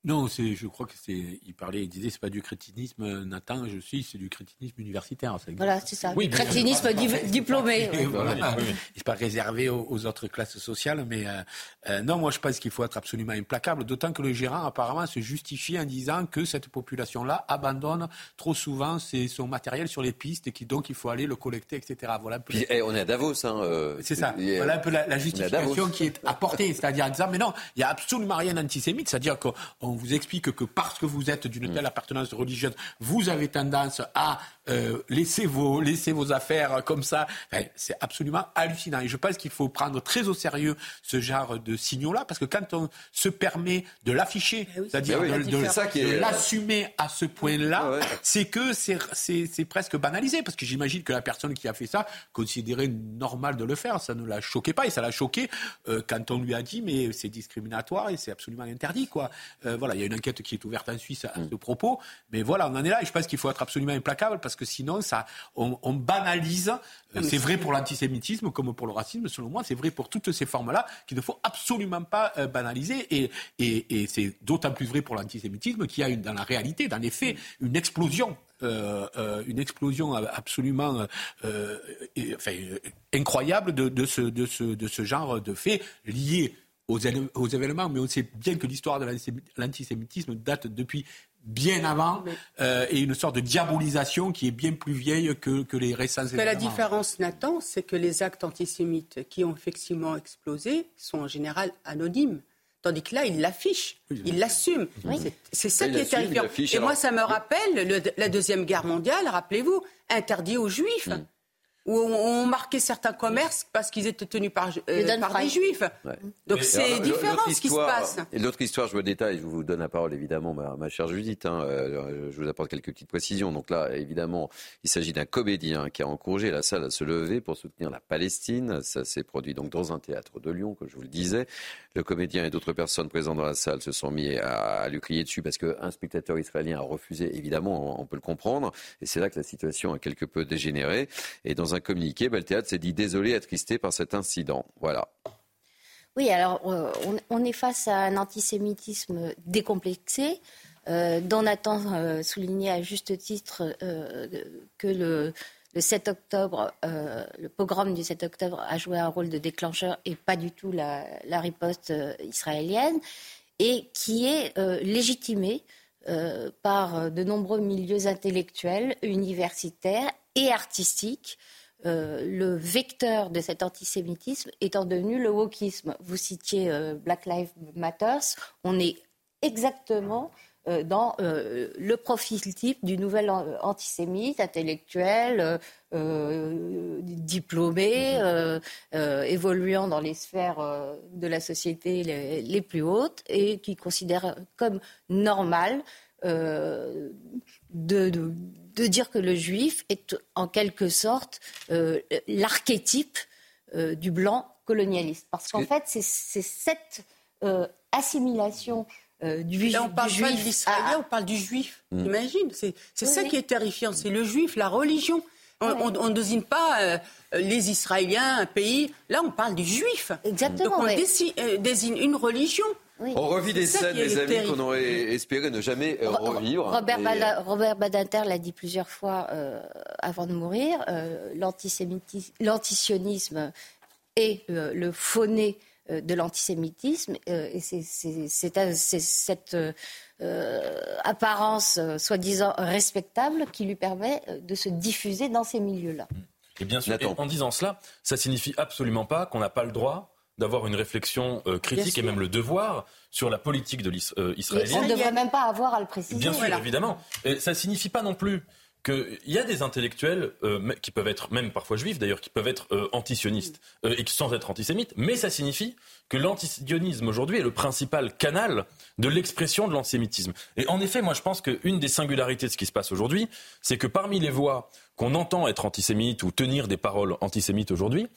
Non, c'est, je crois que c'est. Il parlait, il disait, c'est pas du crétinisme, euh, Nathan, je suis, c'est du crétinisme universitaire. voilà, c'est ça. Oui, crétinisme diplômé. Voilà. C'est pas réservé aux, autres classes sociales, mais euh, euh, non, moi je pense qu'il faut être absolument implacable, d'autant que le gérant apparemment se justifie en disant que cette population-là abandonne trop souvent ses, son matériel sur les pistes et qu'il donc il faut aller le collecter, etc. Voilà. Puis, eh, on est à Davos, hein. c'est ça. Voilà un peu la, justification qui est apportée, c'est-à-dire en disant, mais non, il y a absolument rien d'antisémite, c'est-à-dire qu'on on vous explique que parce que vous êtes d'une telle appartenance religieuse, vous avez tendance à euh, laisser, vos, laisser vos affaires comme ça. c'est absolument hallucinant. Et je pense qu'il faut prendre très au sérieux ce genre de signaux-là, parce que quand on se permet de l'afficher, eh c'est-à-dire de, l'assumer à ce point-là, c'est que c'est presque banalisé, parce que j'imagine que la personne qui a fait ça considérait normal de le faire. Ça ne l'a choqué pas, et ça l'a choqué euh, quand on lui a dit, mais c'est discriminatoire et c'est absolument interdit. Quoi. Euh, voilà, il y a une enquête qui est ouverte en Suisse à mm. ce propos, mais voilà, on en est là, et je pense qu'il faut être absolument implacable, parce que sinon, ça, on, banalise. Euh, c'est vrai pour l'antisémitisme comme pour le racisme, selon moi. C'est vrai pour toutes ces formes-là qu'il ne faut absolument pas euh, banaliser. Et, et, c'est d'autant plus vrai pour l'antisémitisme qu'il y a une, dans la réalité, dans les faits, une explosion euh, une explosion absolument enfin, incroyable de, de, ce, de, ce, de ce genre de faits liés aux, aux, événements, mais on sait bien que l'histoire de l'antisémitisme date depuis bien avant euh, et une sorte de diabolisation qui est bien plus vieille que, que les récents événements. la différence, Nathan, c'est que les actes antisémites qui ont effectivement explosé sont en général anonymes. Tandis que là, il l'affiche, il l'assume. C'est ça qui est terrifiant. Et moi, ça me rappelle la Deuxième Guerre mondiale, rappelez-vous, interdit aux Juifs. Mm où on, marquait certains commerces parce qu'ils étaient tenus par, euh, par des juifs. Donc c'est différent ce qui se passe. Et l'autre histoire, je vous détaille, je vous donne la parole évidemment, ma, chère Judith. Hein, euh, je vous apporte quelques petites précisions. Donc là, évidemment, il s'agit d'un comédien qui a encouragé la salle à se lever pour soutenir la Palestine. Ça s'est produit donc dans un théâtre de Lyon, comme je vous le disais. Le comédien et d'autres personnes présentes dans la salle se sont mis à, lui crier dessus parce qu'un spectateur israélien a refusé. Évidemment, on, peut le comprendre. Et c'est là que la situation a quelque peu dégénéré. Et dans un communiqué, bah, le théâtre s'est dit désolé, attristé par cet incident. Voilà. Oui, alors euh, on, est face à un antisémitisme décomplexé. Euh, dont Nathan euh, soulignait à juste titre euh, que le, 7 octobre, le pogrom du 7 octobre a joué un rôle de déclencheur et pas du tout la, la riposte israélienne, et qui est légitimé par de nombreux milieux intellectuels, universitaires et artistiques euh, le vecteur de cet antisémitisme étant devenu le wokisme. Vous citiez euh, Black Lives Matter, on est exactement euh, dans le profil type du nouvel antisémite, intellectuel, diplômé, évoluant dans les sphères de la société les, plus hautes et qui considère comme normal de, de de dire que le juif est en quelque sorte euh, l'archétype euh, du blanc colonialiste. Parce qu'en fait, c'est cette euh, assimilation du, juif. Là, on parle pas de l'israélien, on parle du juif. Mm. Imagine, c'est ça qui est terrifiant, c'est le juif, la religion. On ne désigne pas les Israéliens, un pays. Là, on parle du juif. Exactement. Donc on désigne une religion. On revit des scènes, les amis, qu'on aurait espéré ne jamais euh, revivre. Robert, Badinter l'a dit plusieurs fois euh, avant de mourir. Euh, l'antisionisme est le fauné de l'antisémitisme. et c'est cette apparence soi-disant respectable qui lui permet de se diffuser dans ces milieux-là. Et bien sûr, et en disant cela, ça signifie absolument pas qu'on n'a pas le droit d'avoir une réflexion euh, critique et même le devoir sur la politique de l'israélienne. On ne devrait même pas avoir à le préciser. Bien sûr, évidemment. Et ça signifie pas non plus qu'il y a des intellectuels euh, qui peuvent être, même parfois juifs d'ailleurs, qui peuvent être euh, antisionistes euh, et sans être antisémites, mais ça signifie que l'antisionisme aujourd'hui est le principal canal de l'expression de l'antisémitisme. Et en effet, moi je pense qu'une des singularités de ce qui se passe aujourd'hui, c'est que parmi les voix qu'on entend être antisémites ou tenir des paroles antisémites aujourd'hui,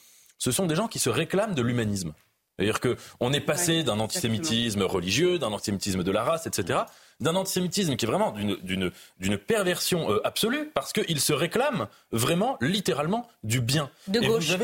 ce sont des gens qui se réclament de l'humanisme. C'est-à-dire qu'on est passé d'un antisémitisme religieux, d'un antisémitisme de la race, etc., d'un antisémitisme qui est vraiment d'une perversion euh, absolue, parce qu'il se réclame vraiment, littéralement, du bien. De gauche.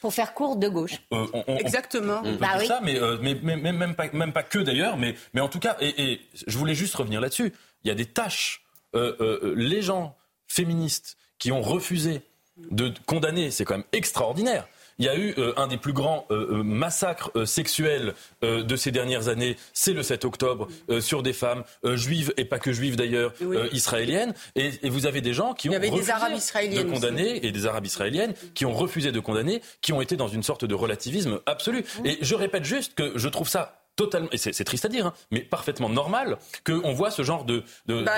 Pour faire court, de gauche. Euh, Exactement. On, peut bah ça, euh, mais, mais, même, pas, même pas que d'ailleurs, mais, mais en tout cas, et, et je voulais juste revenir là-dessus, il y a des tâches. les gens féministes qui ont refusé de condamner, c'est quand même extraordinaire il y a eu euh, un des plus grands euh, euh, massacres sexuels de ces dernières années, c'est le 7 octobre, sur des femmes juives et pas que juives d'ailleurs, israéliennes. Et, vous avez des gens qui ont refusé de condamner et des arabes israéliennes qui ont refusé de condamner, qui ont été dans une sorte de relativisme absolu. Et je répète juste que je trouve ça totalement, et c'est triste à dire, hein, mais parfaitement normal qu'on voit ce genre de, de, bah,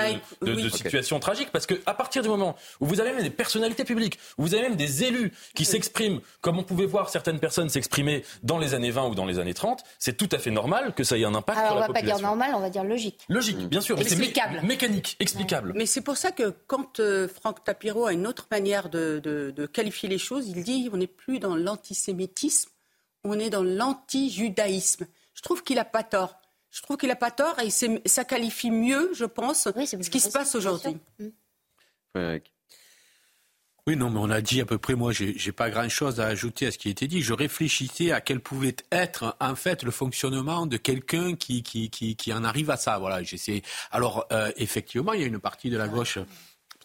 situation tragique. Parce qu'à partir du moment où vous avez même des personnalités publiques, où vous avez même des élus qui s'expriment comme on pouvait voir certaines personnes s'exprimer dans les années 20 ou dans les années 30, c'est tout à fait normal que ça ait un impact Alors, sur la population. On va pas dire normal, on va dire logique. Logique, bien sûr. Explicable. Mais mécanique, explicable. Mais c'est pour ça que quand euh, Franck Tapiro a une autre manière de, de qualifier les choses, il dit on n'est plus dans l'antisémitisme, on est dans l'anti-judaïsme. Je trouve qu'il n'a pas tort. Je trouve qu'il n'a pas tort et ça qualifie mieux, je pense, ce qui se passe aujourd'hui. Oui, non, mais on a dit à peu près, moi, j'ai pas grand-chose à ajouter à ce qui a été dit. Je réfléchissais à quel pouvait être, en fait, le fonctionnement de quelqu'un qui, qui, qui, qui, en arrive à ça. Voilà, j'essaie. Alors, euh, effectivement, il y a une partie de la gauche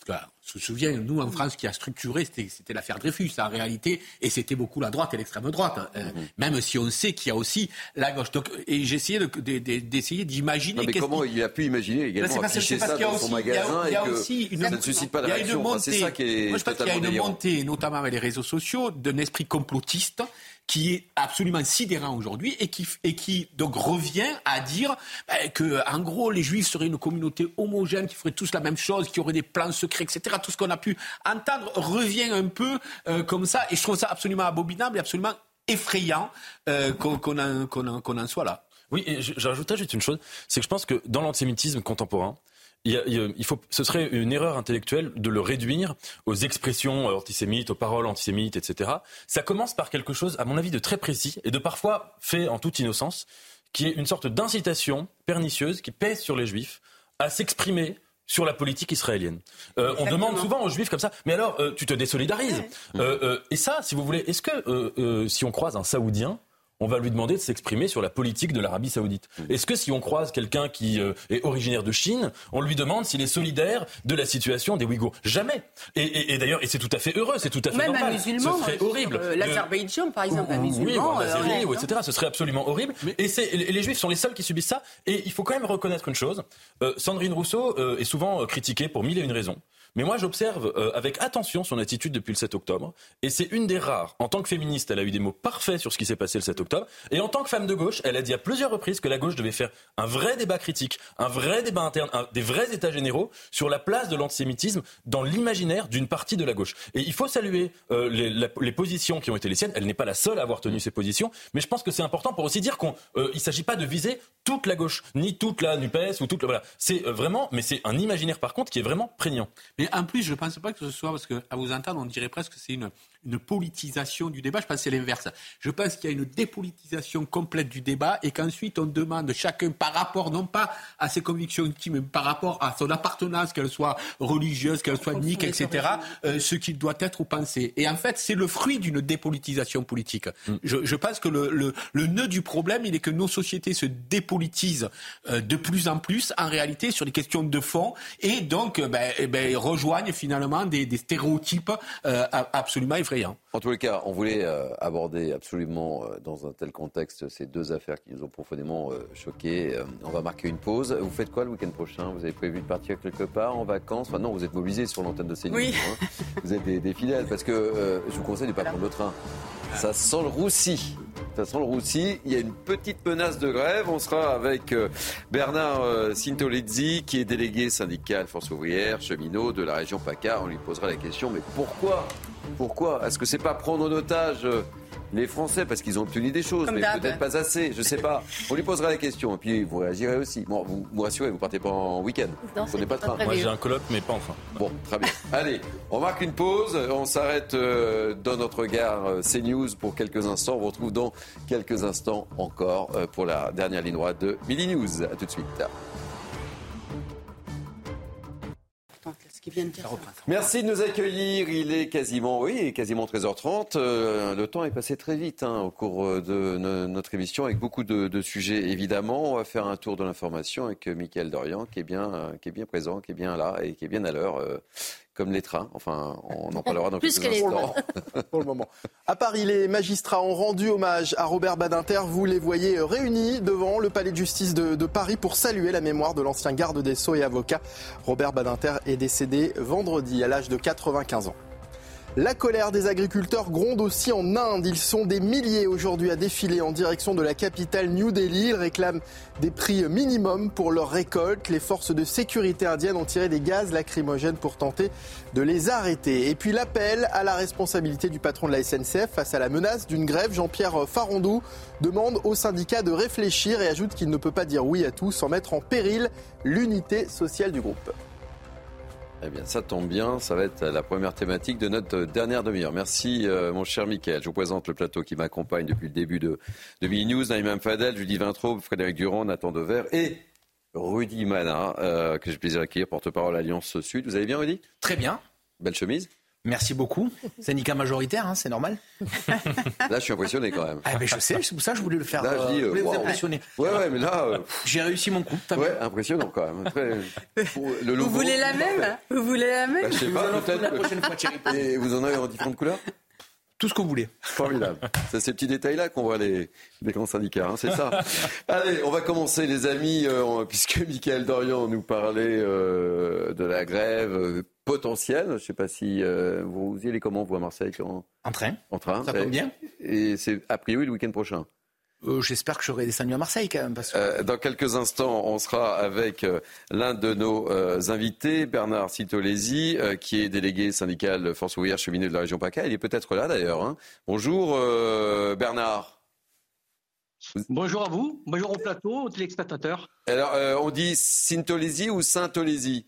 on se souvient, nous en France, qui a structuré, c'était l'affaire Dreyfus en réalité, et c'était beaucoup la droite et l'extrême droite, euh, mhm. même si on sait qu'il y a aussi la gauche. Donc, et essayé d'essayer d'imaginer. Mais comment il a pu imaginer également afficher ça dans son magasin et que ça ne suscite pas de réaction C'est ça qui est Moi, je pense qu'il y a une montée, notamment avec les réseaux sociaux, d'un esprit complotiste qui est absolument sidérant aujourd'hui et qui, et qui donc revient à dire ben, que, en gros, les Juifs seraient une communauté homogène, qui ferait tous la même chose, qui aurait des plans secrets, etc. Tout ce qu'on a pu entendre revient un peu euh, comme ça, et je trouve ça absolument abominable et absolument effrayant euh, qu'on en, en, soit là. Oui, j'ajouterais juste une chose, c'est que je pense que dans l'antisémitisme contemporain, il, faut, ce serait une erreur intellectuelle de le réduire aux expressions antisémites, aux paroles antisémites, etc. Ça commence par quelque chose, à mon avis, de très précis et de parfois fait en toute innocence, qui est une sorte d'incitation pernicieuse qui pèse sur les juifs à s'exprimer sur la politique israélienne. Euh, on demande souvent aux juifs comme ça, mais alors euh, tu te désolidarises. Euh, et ça, si vous voulez, est-ce que si on croise un Saoudien, on va lui demander de s'exprimer sur la politique de l'Arabie saoudite. Mm. Est-ce que si on croise quelqu'un qui euh, est originaire de Chine, on lui demande s'il est solidaire de la situation des Ouïghours? Jamais. Et, d'ailleurs, et c'est tout à fait heureux, c'est tout à fait Même normal. Un musulman, Ce serait horrible. Euh, L'Azerbaïdjan, par exemple, un musulman. Oui, euh, etc. Ce serait absolument horrible. Et, les Juifs sont les seuls qui subissent ça. Et il faut quand même reconnaître une chose. Sandrine Rousseau est souvent critiquée pour mille et une raisons. Mais moi, j'observe euh, avec attention son attitude depuis le 7 octobre. Et c'est une des rares. En tant que féministe, elle a eu des mots parfaits sur ce qui s'est passé le 7 octobre. Et en tant que femme de gauche, elle a dit à plusieurs reprises que la gauche devait faire un vrai débat critique, un vrai débat interne, des vrais états généraux sur la place de l'antisémitisme dans l'imaginaire d'une partie de la gauche. Et il faut saluer euh, les, positions qui ont été les siennes. Elle n'est pas la seule à avoir tenu ces positions. Mais je pense que c'est important pour aussi dire qu'il euh, ne s'agit pas de viser toute la gauche, ni toute la NUPES ou toute Voilà. C'est vraiment, mais c'est un imaginaire par contre qui est vraiment prégnant. Mais en plus, je ne pense pas que ce soit, parce qu'à vous entendre, on dirait presque que c'est une, une politisation du débat. Je pense que c'est l'inverse. Je pense qu'il y a une dépolitisation complète du débat et qu'ensuite on demande chacun par rapport non pas à ses convictions intimes, mais par rapport à son appartenance, qu'elle soit religieuse, qu'elle soit ethnique, etc., euh, ce qu'il doit être ou penser. Et en fait, c'est le fruit d'une dépolitisation politique. Mm. Je, je, pense que le, le, le, nœud du problème, il est que nos sociétés se dépolitisent euh, de plus en plus, en réalité, sur les questions de fond, et donc euh, ben, eh ben, rejoignent finalement des, des stéréotypes absolument effrayants effrayant. En tous les cas, on voulait euh, aborder absolument euh, dans un tel contexte ces deux affaires qui nous ont profondément euh, choqués. Euh, on va marquer une pause. Vous faites quoi le week-end prochain? Vous avez prévu de partir quelque part en vacances? Enfin non, vous êtes mobilisés sur l'antenne de CNews. Oui. hein. Vous êtes des, des fidèles parce que euh, je vous conseille de ne pas prendre le train. Ça sent le roussi. Ça sent le roussi. Il y a une petite menace de grève. On sera avec euh, Bernard euh, Sintolizzi, qui est délégué syndical Force ouvrière, cheminot de la région PACA. On lui posera la question, mais pourquoi? Pourquoi Est-ce que c'est pas prendre en otage euh, les Français parce qu'ils ont obtenu des choses, Comme mais peut-être pas assez. Je sais pas. On lui posera la question et puis vous réagirez aussi. Bon, vous vous rassurez, vous partez pas en week-end. Non, Vous prenez pas de pas train. Moi, j'ai un colloque, mais pas enfin. Bon, très bien. Allez, on marque une pause. On s'arrête euh, dans notre gare euh, CNews pour quelques instants. On vous retrouve dans quelques instants encore euh, pour la dernière ligne droite de Midi News. À tout de suite. Attends, ce qu'il vient de dire. ça. Merci de nous accueillir. Il est quasiment, oui, quasiment 13h30. Euh, le temps est passé très vite hein, au cours euh, de no- notre émission avec beaucoup de, de sujets. Évidemment, on va faire un tour de l'information avec euh, Mickaël Dorian qui est bien, qui est bien présent, qui est bien là et qui est bien à l'heure, euh, comme les trains. Enfin, on en parlera dans Plus quelques que les instants. pour le moment. À Paris, les magistrats ont rendu hommage à Robert Badinter. Vous les voyez réunis devant le palais de justice de, de Paris pour saluer la mémoire de l'ancien garde des Sceaux et avocat. Robert Badinter est décédé vendredi à l'âge de 95 ans. La colère des agriculteurs gronde aussi en Inde. Ils sont des milliers aujourd'hui à défiler en direction de la capitale New Delhi. Ils réclament des prix minimums pour leur récolte. Les forces de sécurité indiennes ont tiré des gaz lacrymogènes pour tenter de les arrêter. Et puis l'appel à la responsabilité du patron de la SNCF face à la menace d'une grève. Jean-Pierre Farandou demande au syndicat de réfléchir et ajoute qu'il ne peut pas dire oui à tout sans mettre en péril l'unité sociale du groupe. Eh bien, ça tombe bien, ça va être la première thématique de notre dernière demi-heure. Merci, euh, mon cher Mickaël. Je vous présente le plateau qui m'accompagne depuis le début de, de Mini News. Naïm Fadel, Judy Vintraube, Frédéric Durand, Nathan Dever et Rudy Mana, euh, que j'ai plaisir d'accueillir, porte-parole Alliance Sud. Vous allez bien, Rudy? Très bien. Belle chemise? Merci beaucoup. Syndicat majoritaire, hein, c'est normal. Là, je suis impressionné quand même. Ah, mais je sais, c'est pour ça que je voulais le faire. Là, je euh, dis, je voulais euh, vous waouh. impressionner. Ouais, ouais, mais là, euh, J'ai réussi mon coup. ouais, impressionnant quand même. Vous voulez la même Vous voulez la même Bah, je sais pas, peut-être. la prochaine fois, Thierry. Et vous en avez en différentes couleurs? Tout ce que vous voulez. Formidable. C'est ces petits détails-là qu'on voit les, les grands syndicats, hein, c'est ça. Allez, on va commencer, les amis, euh, puisque Michael Dorian nous parlait euh, de la grève euh, potentielle. Je ne sais pas si euh, vous y allez comment, vous, à Marseille en, En train. en train Ça tombe bien. Et c'est a priori le week-end prochain. Euh, J'espère que j'aurai descendu à Marseille quand même. Parce que... Euh, dans quelques instants, on sera avec euh, l'un de nos euh, invités, Bernard Citolesi, euh, qui est délégué syndical Force ouvrière cheminée de la région PACA. Il est peut-être là d'ailleurs. hein. Bonjour euh, Bernard. Bonjour à vous, bonjour au plateau, aux téléspectateurs. Alors, euh, on dit Sintolesi ou Saint-Olesi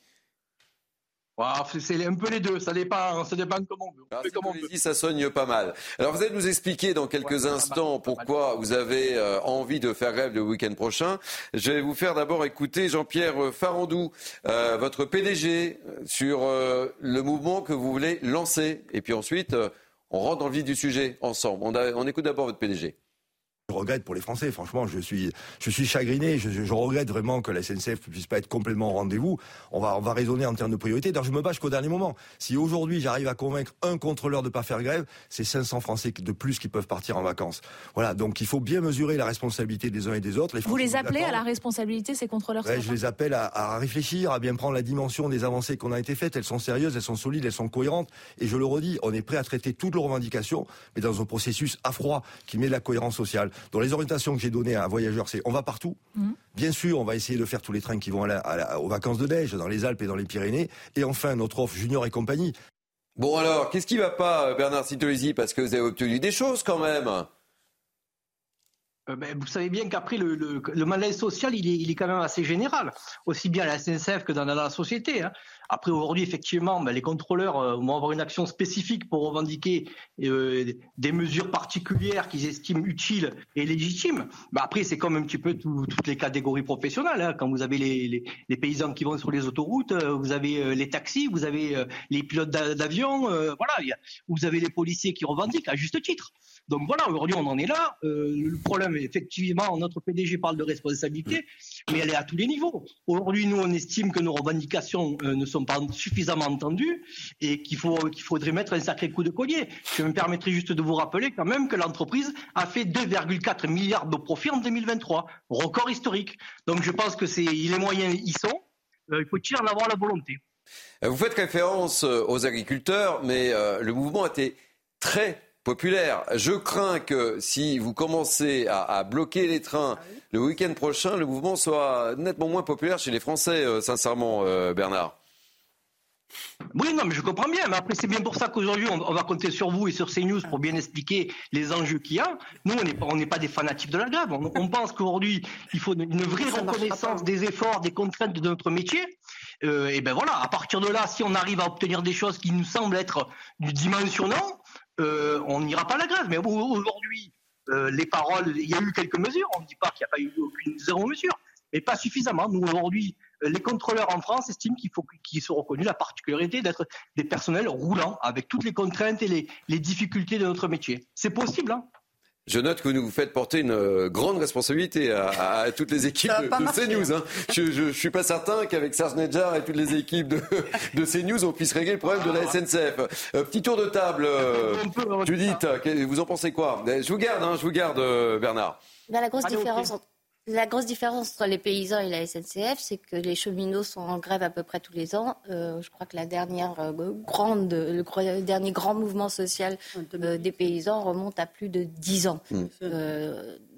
Voilà, c'est un peu les deux, ça dépend, ça dépend comment on veut. On fait comme on veut. Saint-Olesi, ça sonne pas mal. Alors, vous allez nous expliquer dans quelques instants pourquoi vous avez euh, envie de faire grève le week-end prochain. Je vais vous faire d'abord écouter Jean-Pierre Farandou, euh, votre PDG, euh, sur euh, le mouvement que vous voulez lancer. Et puis ensuite, on rentre dans le vif du sujet ensemble. On, a- on écoute d'abord votre PDG. Je regrette pour les Français, franchement, je suis, je suis chagriné, je, je- je regrette vraiment que la SNCF ne puisse pas être complètement au rendez-vous. On va, on va raisonner en termes de priorité. D'ailleurs, je me bats jusqu'au dernier moment. Si aujourd'hui j'arrive à convaincre un contrôleur de ne pas faire grève, c'est 500 Français de plus qui peuvent partir en vacances. Voilà, donc il faut bien mesurer la responsabilité des uns et des autres. Les Vous les appelez à la responsabilité, ces contrôleurs Ouais, je les appelle à, à réfléchir, à bien prendre la dimension des avancées qu'on a été faites. Elles sont sérieuses, elles sont solides, elles sont cohérentes. Et je le redis, on est prêt à traiter toutes les revendications, mais dans un processus à froid qui met de la cohérence sociale. Dans les orientations que j'ai données à un voyageur, c'est on va partout. Mhm. Bien sûr, on va essayer de faire tous les trains qui vont à la- à la- aux vacances de neige, dans les Alpes et dans les Pyrénées. Et enfin, notre offre Junior et compagnie. Bon alors, qu'est-ce qui va pas, euh, Bernard Sintolesi Parce que vous avez obtenu des choses quand même. Euh, ben, vous savez bien qu'après, le, le, le malaise social, il est, il est quand même assez général, aussi bien à la SNCF que dans, dans la société. hein. Après, aujourd'hui, effectivement, ben, les contrôleurs euh, vont avoir une action spécifique pour revendiquer euh, des mesures particulières qu'ils estiment utiles et légitimes. Ben, après, c'est comme un petit peu tout- toutes les catégories professionnelles. hein. Quand vous avez les, paysans qui vont sur les autoroutes, euh, vous avez les taxis, vous avez les pilotes d'a- d'avion, voilà, vous avez les policiers qui revendiquent à juste titre. Donc voilà, aujourd'hui on en est là. Euh, le problème, effectivement, notre PDG parle de responsabilité, mais elle est à tous les niveaux. Aujourd'hui, nous, on estime que nos revendications euh, ne sont pas suffisamment entendues et qu'il faut qu'il faudrait mettre un sacré coup de collier. Je me permettrai juste de vous rappeler quand même que l'entreprise a fait 2,4 milliards de profits en 2023, record historique. Donc je pense que c'est les moyens y sont. Euh, il faut tirer en avoir la volonté. Vous faites référence aux agriculteurs, mais le mouvement été très populaire. Je crains que si vous commencez à, bloquer les trains le week-end prochain, le mouvement soit nettement moins populaire chez les Français, euh, sincèrement, euh, Bernard. Oui, non, mais je comprends bien. Mais après, c'est bien pour ça qu'aujourd'hui, on, va compter sur vous et sur CNews pour bien expliquer les enjeux qu'il y a. Nous, on n'est pas des fanatiques de la grève. On, pense qu'aujourd'hui, il faut une, vraie reconnaissance des efforts, des contraintes de notre métier. Euh, et ben voilà, à partir de là, si on arrive à obtenir des choses qui nous semblent être dimensionnantes, euh, on n'ira pas à la grève. Mais aujourd'hui, euh, les paroles, il y a eu quelques mesures. On ne dit pas qu'il n'y a pas eu aucune zéro mesure, mais pas suffisamment. Nous aujourd'hui, euh, les contrôleurs en France estiment qu'il faut qu'ils soient reconnus la particularité d'être des personnels roulants avec toutes les contraintes et les, les difficultés de notre métier. C'est possible. Hein je note que vous nous faites porter une euh, grande responsabilité à, toutes les équipes de, CNews. Hein. Je ne suis pas certain qu'avec Serge Nedjar et toutes les équipes de, de, CNews, on puisse régler le problème de la SNCF. Euh, petit tour de table, euh, Judith, vous en pensez quoi? Je vous garde, hein, je vous garde, Bernard. Ben, la grosse différence entre la grosse différence entre les paysans et la SNCF, c'est que les cheminots sont en grève à peu près tous les ans. Euh, je crois que la dernière euh, grande, le dernier grand mouvement social euh, des paysans remonte à plus de dix ans. Mmh.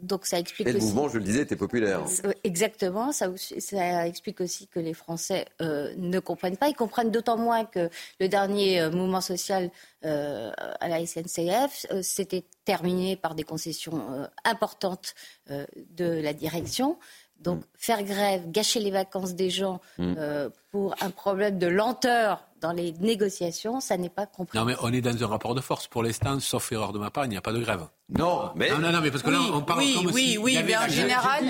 Donc ça explique. Et le mouvement, je le disais, était populaire. Exactement. Ça, ça, explique aussi que les Français ne comprennent pas. Ils comprennent d'autant moins que le dernier mouvement social à la SNCF s'était terminé par des concessions euh, importantes euh, de la direction. Donc mm. faire grève, gâcher les vacances des gens mm. euh, pour un problème de lenteur dans les négociations, ça n'est pas compris. Non, mais on est dans un rapport de force. Pour l'instant, sauf erreur de ma part, il n'y a pas de grève. Non, mais. Non, non, mais parce que là, on parle oui, comme oui, si oui, mais en général.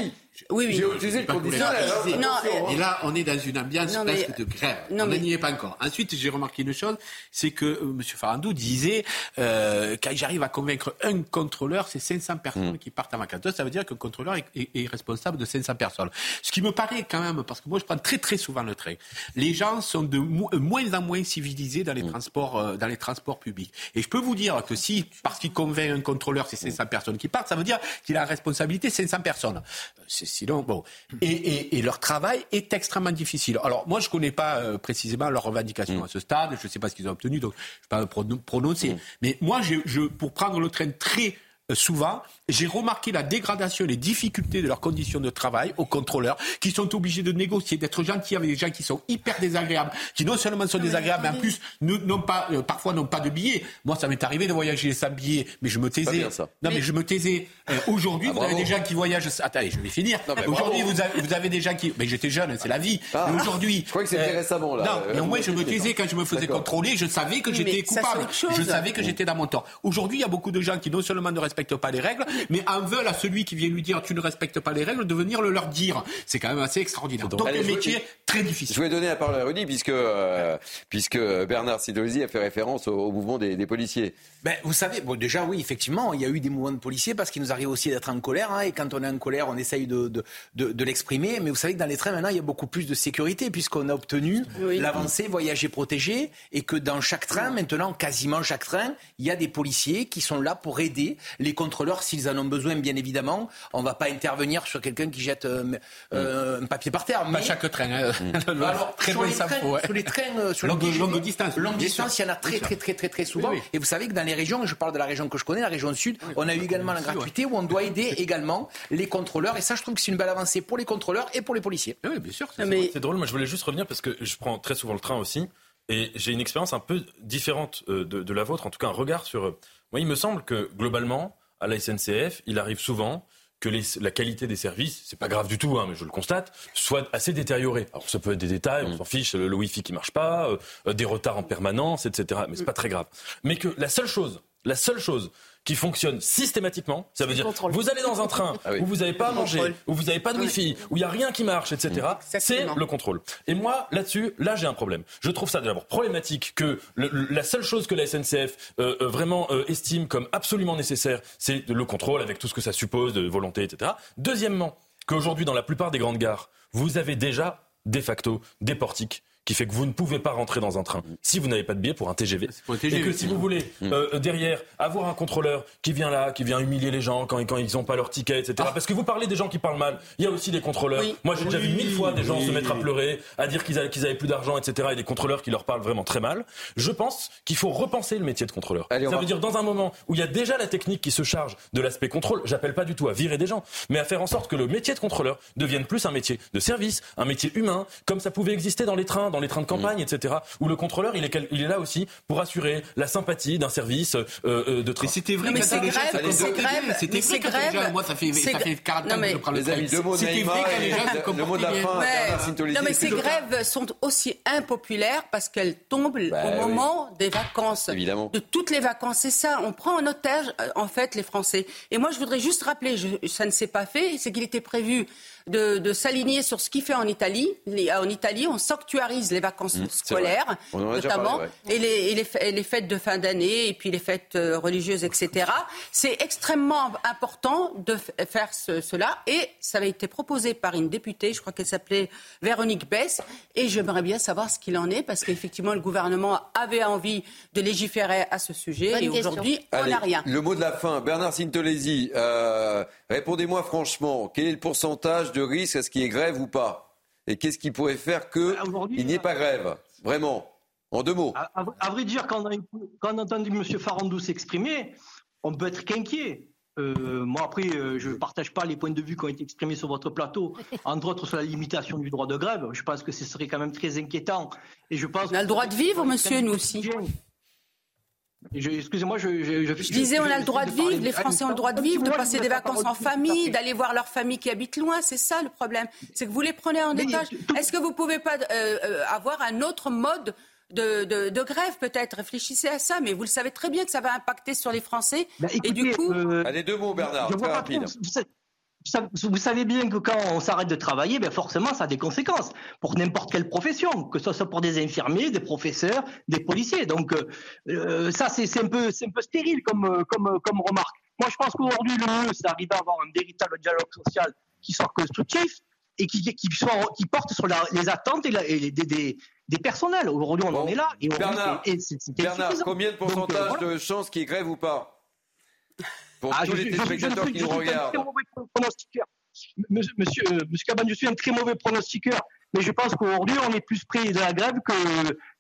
Oui, oui. J'ai utilisé le conditionnel. Non, et là, on est dans une ambiance presque de grève. on n'y est pas encore. Ensuite, j'ai remarqué une chose, c'est que euh, M. Farandou disait euh, quand j'arrive à convaincre un contrôleur, c'est 500 personnes mm. qui partent à ma vacances. Ça veut dire qu'un contrôleur est, responsable de 500 personnes. Ce qui me paraît quand même, parce que moi, je prends très très souvent le train. Les gens sont de euh, moins en moins civilisés dans les mm. transports, euh, dans les transports publics. Et je peux vous dire que si, parce qu'il convainc un contrôleur, c'est 500 personnes qui partent, ça veut dire qu'il a la responsabilité 500 personnes. C'est bon. Et, leur travail est extrêmement difficile. Alors moi, je connais pas euh, précisément leurs revendications mm. à ce stade. Je ne sais pas ce qu'ils ont obtenu, donc je ne vais pas me prononcer. Mm. Mais moi, je, pour prendre le train très souvent, j'ai remarqué la dégradation, les difficultés de leurs conditions de travail aux contrôleurs, qui sont obligés de négocier, d'être gentils avec des gens qui sont hyper désagréables, qui non seulement sont désagréables, mais en plus n'ont pas, euh, parfois n'ont pas de billets. Moi, ça m'est arrivé de voyager sans billets, mais je me taisais. Non, mais... je me taisais. Euh, aujourd'hui, ah, vous avez des gens qui voyagent. Attendez, je vais finir. Aujourd'hui, vous, vous, avez des gens qui. Mais j'étais jeune, c'est la vie. Ah. aujourd'hui. Je crois que c'était euh, récemment là. Non, mais au moins je me taisais quand je me faisais contrôler. Je savais que j'étais coupable. Je savais que j'étais dans mon temps. Aujourd'hui, il y a beaucoup de gens qui non seulement ne respectent pas les règles, mais en veulent à celui qui vient lui dire tu ne respectes pas les règles de venir le leur dire. C'est quand même assez extraordinaire. Donc, un métier très difficile. Je vais donner la parole à Rudy puisque, euh, puisque Bernard Sidosi a fait référence au, mouvement des, policiers. Ben, vous savez, bon, déjà oui, effectivement, il y a eu des mouvements de policiers parce qu'il nous arrive aussi d'être en colère. Hein, et quand on est en colère, on essaye de, de, de, l'exprimer. Mais vous savez que dans les trains, maintenant, il y a beaucoup plus de sécurité puisqu'on a obtenu l'avancée voyager protégé et que dans chaque train, maintenant, quasiment chaque train, il y a des policiers qui sont là pour aider les contrôleurs s'ils en ont besoin, bien évidemment. On ne va pas intervenir sur quelqu'un qui jette euh, euh, un papier par terre. Pas chaque train. Hein. Mm. Alors, très sur, les trains, sur les trains, euh, sur longue, longue distance. Longue distance, il y en a très, très, très, très, très souvent. Et vous savez que dans les régions, je parle de la région que je connais, la région sud, on a eu également la gratuité où on doit aider également les contrôleurs. Et ça, je trouve que c'est une belle avancée pour les contrôleurs et pour les policiers. Oui, bien sûr. C'est drôle. Moi, je voulais juste revenir parce que je prends très souvent le train aussi. Et j'ai une expérience un peu différente de, de, la vôtre, en tout cas un regard sur. Moi, il me semble que globalement, à la SNCF, il arrive souvent que la qualité des services, c'est pas grave du tout, hein, mais je le constate, soit assez détériorée. Alors ça peut être des détails, on mm. s'en fiche, le, Wi-Fi qui marche pas, euh, des retards en permanence, etc. Mais c'est pas très grave. Mais que la seule chose la seule chose qui fonctionne systématiquement. Ça veut dire, vous allez dans un train ah où vous n'avez pas à manger, où vous n'avez pas de wifi, où il n'y a rien qui marche, etc. C'est le contrôle. Et moi, là-dessus, là, j'ai un problème. Je trouve ça d'abord problématique que la seule chose que la SNCF euh, euh, vraiment euh, estime comme absolument nécessaire, c'est le contrôle avec tout ce que ça suppose de volonté, etc. Deuxièmement, qu'aujourd'hui, dans la plupart des grandes gares, vous avez déjà de facto des portiques qui fait que vous ne pouvez pas rentrer dans un train si vous n'avez pas de billet pour un TGV. et que si vous voulez mm. euh, derrière avoir un contrôleur qui vient là, qui vient humilier les gens quand, quand ils n'ont pas leur ticket, etc. Ah. Parce que vous parlez des gens qui parlent mal. Il y a aussi des contrôleurs. Moi, j'ai déjà vu mille fois des gens se mettre à pleurer, à dire qu'ils avaient, qu'ils avaient plus d'argent, etc. Et des contrôleurs qui leur parlent vraiment très mal. Je pense qu'il faut repenser le métier de contrôleur. Ça veut dire dans un moment où il y a déjà la technique qui se charge de l'aspect contrôle. J'appelle pas du tout à virer des gens, mais à faire en sorte que le métier de contrôleur devienne plus un métier de service, un métier humain, comme ça pouvait exister dans les trains, dans les trains de campagne, etc où le contrôleur, il est, il est là aussi pour assurer la sympathie d'un service euh, euh de train. c'était vrai, mais c'est grève, c'est grève, c'était c'est grève. Moi, ça fait, ça fait 40 ans que je prends le train. C'était vrai que les gens le mot de la fin, Non, mais ces grèves sont aussi impopulaires parce qu'elles tombent au bah moment des vacances. Évidemment. De toutes les vacances. C'est ça. On prend en otage, euh, en fait, les Français. Et moi, je voudrais juste rappeler, ça ne s'est pas fait, c'est qu'il était prévu de, s'aligner sur ce qu'il fait en Italie. En Italie, on sanctuarise les vacances mmh, scolaires, notamment, et, les, fêtes de fin d'année, et puis les fêtes euh, religieuses, etc. C'est extrêmement important de faire cela, et ça avait été proposé par une députée, je crois qu'elle s'appelait Véronique Bess, et j'aimerais bien savoir ce qu'il en est, parce qu'effectivement, le gouvernement avait envie de légiférer à ce sujet, et aujourd'hui, on n'a rien. Le mot de la fin, Bernard Sintolesi, euh, répondez-moi franchement, quel est le pourcentage de risque à ce qu'il y ait grève ou pas? Et qu'est-ce qui pourrait faire qu'il bah, n'y ait pas grève? Vraiment, en deux mots. À, vrai dire, quand on, a, quand on a entendu M. Farandou s'exprimer, on peut être qu'inquiet. Euh, moi, après, euh, je ne partage pas les points de vue qui ont été exprimés sur votre plateau, entre autres sur la limitation du droit de grève. Je pense que ce serait quand même très inquiétant. Et je pense on a le droit de vivre, monsieur, nous aussi. Excusez-moi, je, je, disais, on a le droit de vivre, les Français ont le droit de vivre, de passer des vacances en famille, d'aller voir leur famille qui habite loin. C'est ça le problème. C'est que vous les prenez en étage. Est-ce que vous ne pouvez pas euh, euh, avoir un autre mode de, grève peut-être? Réfléchissez à ça, mais vous le savez très bien que ça va impacter sur les Français. Bah, et du coup, euh, allez deux mots, Bernard, très rapide vous savez bien que quand on s'arrête de travailler, ben forcément, ça a des conséquences pour n'importe quelle profession, que ce soit pour des infirmiers, des professeurs, des policiers. Donc euh, euh, ça, c'est un peu, un peu stérile comme, comme, comme remarque. Moi, je pense qu'aujourd'hui, le mieux, c'est d'arriver à avoir un véritable dialogue social qui soit constructif et qui, qui, soit, qui porte sur les attentes et, des, des, personnels. Aujourd'hui, on en est là. Et Bernard, Bernard combien de pourcentage euh, de chances qu'il grève ou pas? Pour ah, tous les téléspectateurs qui nous regardent. Monsieur, monsieur, monsieur Cabane, je suis un très mauvais pronostiqueur. Mais je pense qu'aujourd'hui, on est plus près de la grève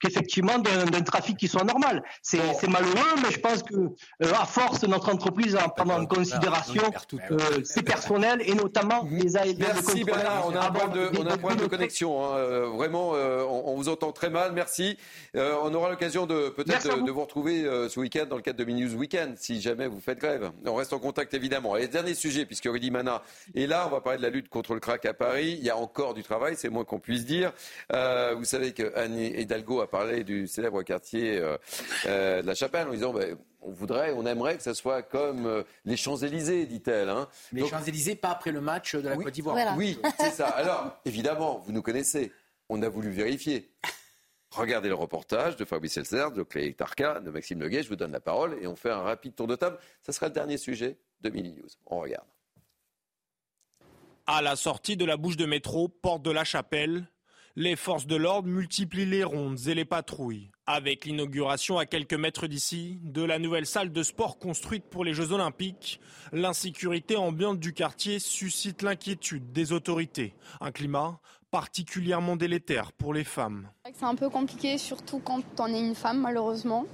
qu'effectivement d'un trafic qui soit normal. C'est malheureux, mais je pense que euh, à force, notre entreprise en prendre en considération euh, ses personnels et notamment les AED. Merci Bernard, on a un problème de, on a un problème de connexion. Hein. Euh, vraiment, on, vous entend très mal. Merci. on aura l'occasion de peut-être de, vous retrouver ce week-end dans le cadre de Minus Weekend, si jamais vous faites grève. On reste en contact évidemment. Et dernier sujet, puisque Rudy Mana est là, on va parler de la lutte contre le crack à Paris. Il y a encore du travail, c'est moins qu'on puisse dire. Euh, vous savez que Anne Hidalgo a parlé du célèbre quartier euh, euh, de la Chapelle en disant ben, on voudrait, on aimerait que ça soit comme les Champs-Élysées, dit-elle. Hein. Les Champs-Élysées, pas après le match de la Côte d'Ivoire. Oui, c'est ça. Alors, évidemment, vous nous connaissez. On a voulu vérifier. Regardez le reportage de Fabrice Elser, de Clé Tarka, de Maxime Leguet. Je vous donne la parole et on fait un rapide tour de table. Ça sera le dernier sujet de Mini News. On regarde. À la sortie de la bouche de métro, porte de la Chapelle, les forces de l'ordre multiplient les rondes et les patrouilles. Avec l'inauguration à quelques mètres d'ici de la nouvelle salle de sport construite pour les Jeux Olympiques, l'insécurité ambiante du quartier suscite l'inquiétude des autorités. Un climat particulièrement délétère pour les femmes. C'est un peu compliqué, surtout quand on est une femme, malheureusement.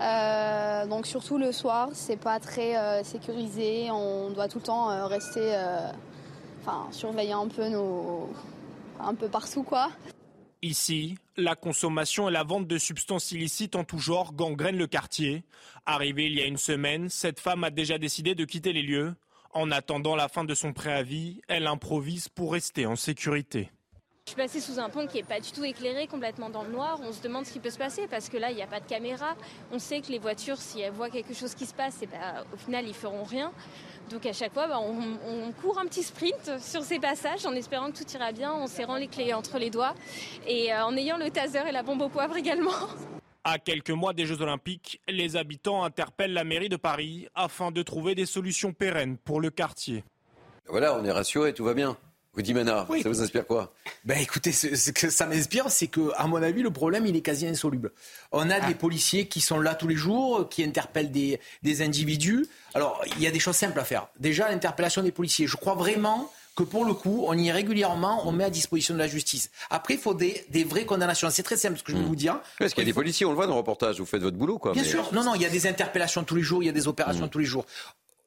Euh, donc surtout le soir, c'est pas très euh, sécurisé. On doit tout le temps euh, rester enfin, surveiller un peu nos, un peu partout quoi. Ici, la consommation et la vente de substances illicites en tout genre gangrènent le quartier. Arrivée il y a une semaine, cette femme a déjà décidé de quitter les lieux. En attendant la fin de son préavis, elle improvise pour rester en sécurité. Je suis passée sous un pont qui n'est pas du tout éclairé, complètement dans le noir. On se demande ce qui peut se passer parce que là, il n'y a pas de caméra. On sait que les voitures, si elles voient quelque chose qui se passe, et ben, au final, ils feront rien. Donc à chaque fois, ben, on, court un petit sprint sur ces passages en espérant que tout ira bien, en serrant les clés entre les doigts et euh, en ayant le taser et la bombe au poivre également. À quelques mois des Jeux Olympiques, les habitants interpellent la mairie de Paris afin de trouver des solutions pérennes pour le quartier. Voilà, on est rassuré, tout va bien. Rudy Manard, ça vous inspire quoi? Ben écoutez, ce, que ça m'inspire, c'est que, à mon avis, le problème, il est quasi insoluble. On a des ah. policiers qui sont là tous les jours, qui interpellent des, des individus. Alors, il y a des choses simples à faire. Déjà, l'interpellation des policiers. Je crois vraiment que pour le coup, on y est régulièrement, on met à disposition de la justice. Après, il faut des, des vraies condamnations. C'est très simple ce que je vais hmm. vous dire. Parce qu'il y a des policiers, on le voit dans le reportage, vous faites votre boulot. Quoi, Bien sûr, non, non, il y a des interpellations tous les jours, il y a des opérations hmm. tous les jours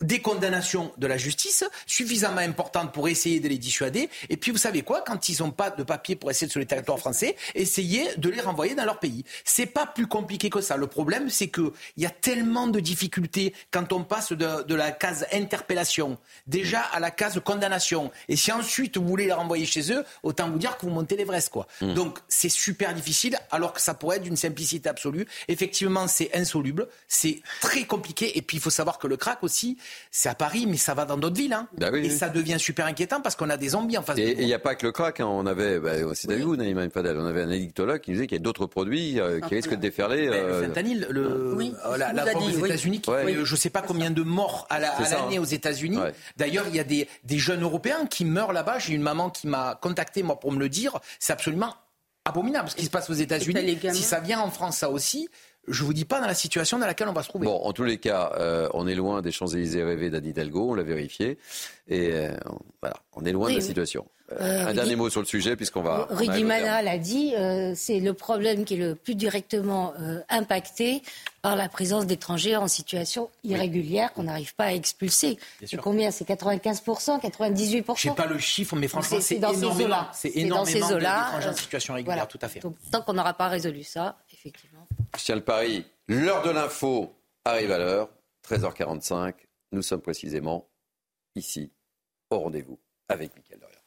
des condamnations de la justice suffisamment importantes pour essayer de les dissuader. Et puis, vous savez quoi Quand ils n'ont pas de papier pour essayer de sur le territoire français, essayez de les renvoyer dans leur pays. C'est pas plus compliqué que ça. Le problème, c'est qu'il y a tellement de difficultés quand on passe de, la case interpellation déjà à la case condamnation. Et si ensuite vous voulez les renvoyer chez eux, autant vous dire que vous montez l'Everest, quoi. Mmh. Donc, c'est super difficile, alors que ça pourrait être d'une simplicité absolue. Effectivement, c'est insoluble, c'est très compliqué. Et puis, il faut savoir que le crack aussi, c'est à Paris, mais ça va dans d'autres villes. Hein. Bah et ça devient super inquiétant parce qu'on a des zombies en face et, il n'y a pas que le crack. Hein. On avait, bah, c'est vous, Naïma Fadel, on avait un addictologue qui disait qu'il y a d'autres produits euh, qui risquent de déferler. Le euh, fentanyl, le, euh, la, la aux États-Unis, je ne sais pas combien de morts à l'année hein. aux États-Unis. D'ailleurs, il y a des, des jeunes Européens qui meurent là-bas. J'ai une maman qui m'a contacté moi pour me le dire. C'est absolument abominable ce qui se passe aux États-Unis. Si ça vient en France, ça aussi, je ne vous dis pas dans la situation dans laquelle on va se trouver. Bon, en tous les cas, euh, on est loin des Champs-Élysées rêvés d'Anne Hidalgo, on l'a vérifié. Et euh, voilà, on est loin de la situation. Euh, un dernier mot sur le sujet, puisqu'on va. Rudy Mana l'a dit, c'est le problème qui est le plus directement impacté par la présence d'étrangers en situation irrégulière qu'on n'arrive pas à expulser. C'est combien? C'est 95%, 98% Je n'ai pas le chiffre, mais franchement, c'est énormément. C'est énormément d'étrangers en situation irrégulière, tout à fait. Donc, tant qu'on n'aura pas résolu ça, effectivement. Tiens le pari. L'heure de l'info arrive à l'heure, 13h45. Nous sommes précisément ici, au rendez-vous avec Mickaël Dorian.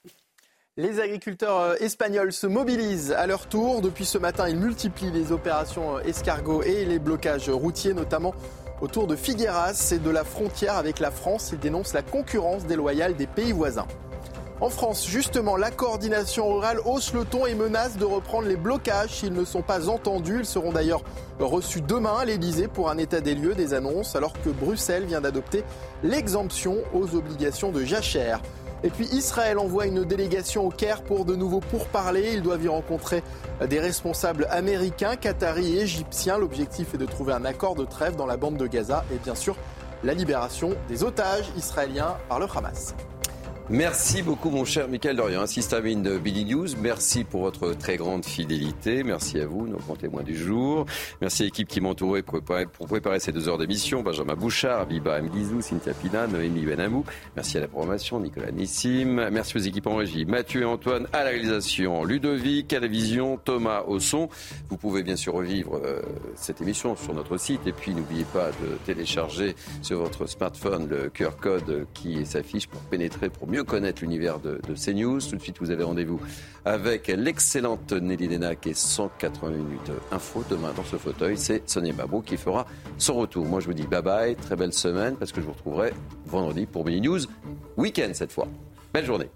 Les agriculteurs euh, espagnols se mobilisent à leur tour. Depuis ce matin, ils multiplient les opérations euh, escargots et les blocages routiers, notamment autour de Figueras et de la frontière avec la France. Ils dénoncent la concurrence déloyale des pays voisins. En France, justement, la coordination rurale hausse le ton et menace de reprendre les blocages s'ils ne sont pas entendus. Ils seront d'ailleurs reçus demain à l'Elysée pour un état des lieux des annonces, alors que Bruxelles vient d'adopter l'exemption aux obligations de jachère. Et puis Israël envoie une délégation au Caire pour de nouveau pourparler. Ils doivent y rencontrer des responsables américains, qataris et égyptiens. L'objectif est de trouver un accord de trêve dans la bande de Gaza et bien sûr la libération des otages israéliens par le Hamas. Merci beaucoup, mon cher Michael Dorian, assistant de Billy News. Merci pour votre très grande fidélité. Merci à vous, nos grands témoins du jour. Merci à l'équipe qui m'entourait pour préparer, ces deux heures d'émission. Benjamin Bouchard, Abiba Mguizou, Cynthia Pina, Noémie Benamou. Merci à la programmation, Nicolas Nissim. Merci aux équipes en régie, Mathieu et Antoine à la réalisation, Ludovic à la vision, Thomas au son. Vous pouvez bien sûr revivre euh, cette émission sur notre site. Et puis, n'oubliez pas de télécharger sur votre smartphone le QR code qui s'affiche pour pénétrer, pour mieux connaître l'univers de, CNews. Tout de suite, vous avez rendez-vous avec l'excellente Nelly Denac et 180 minutes info. Demain, dans ce fauteuil, c'est Sonia Mabrouk qui fera son retour. Moi, je vous dis bye bye, très belle semaine, parce que je vous retrouverai vendredi pour Mini News, week-end cette fois. Belle journée.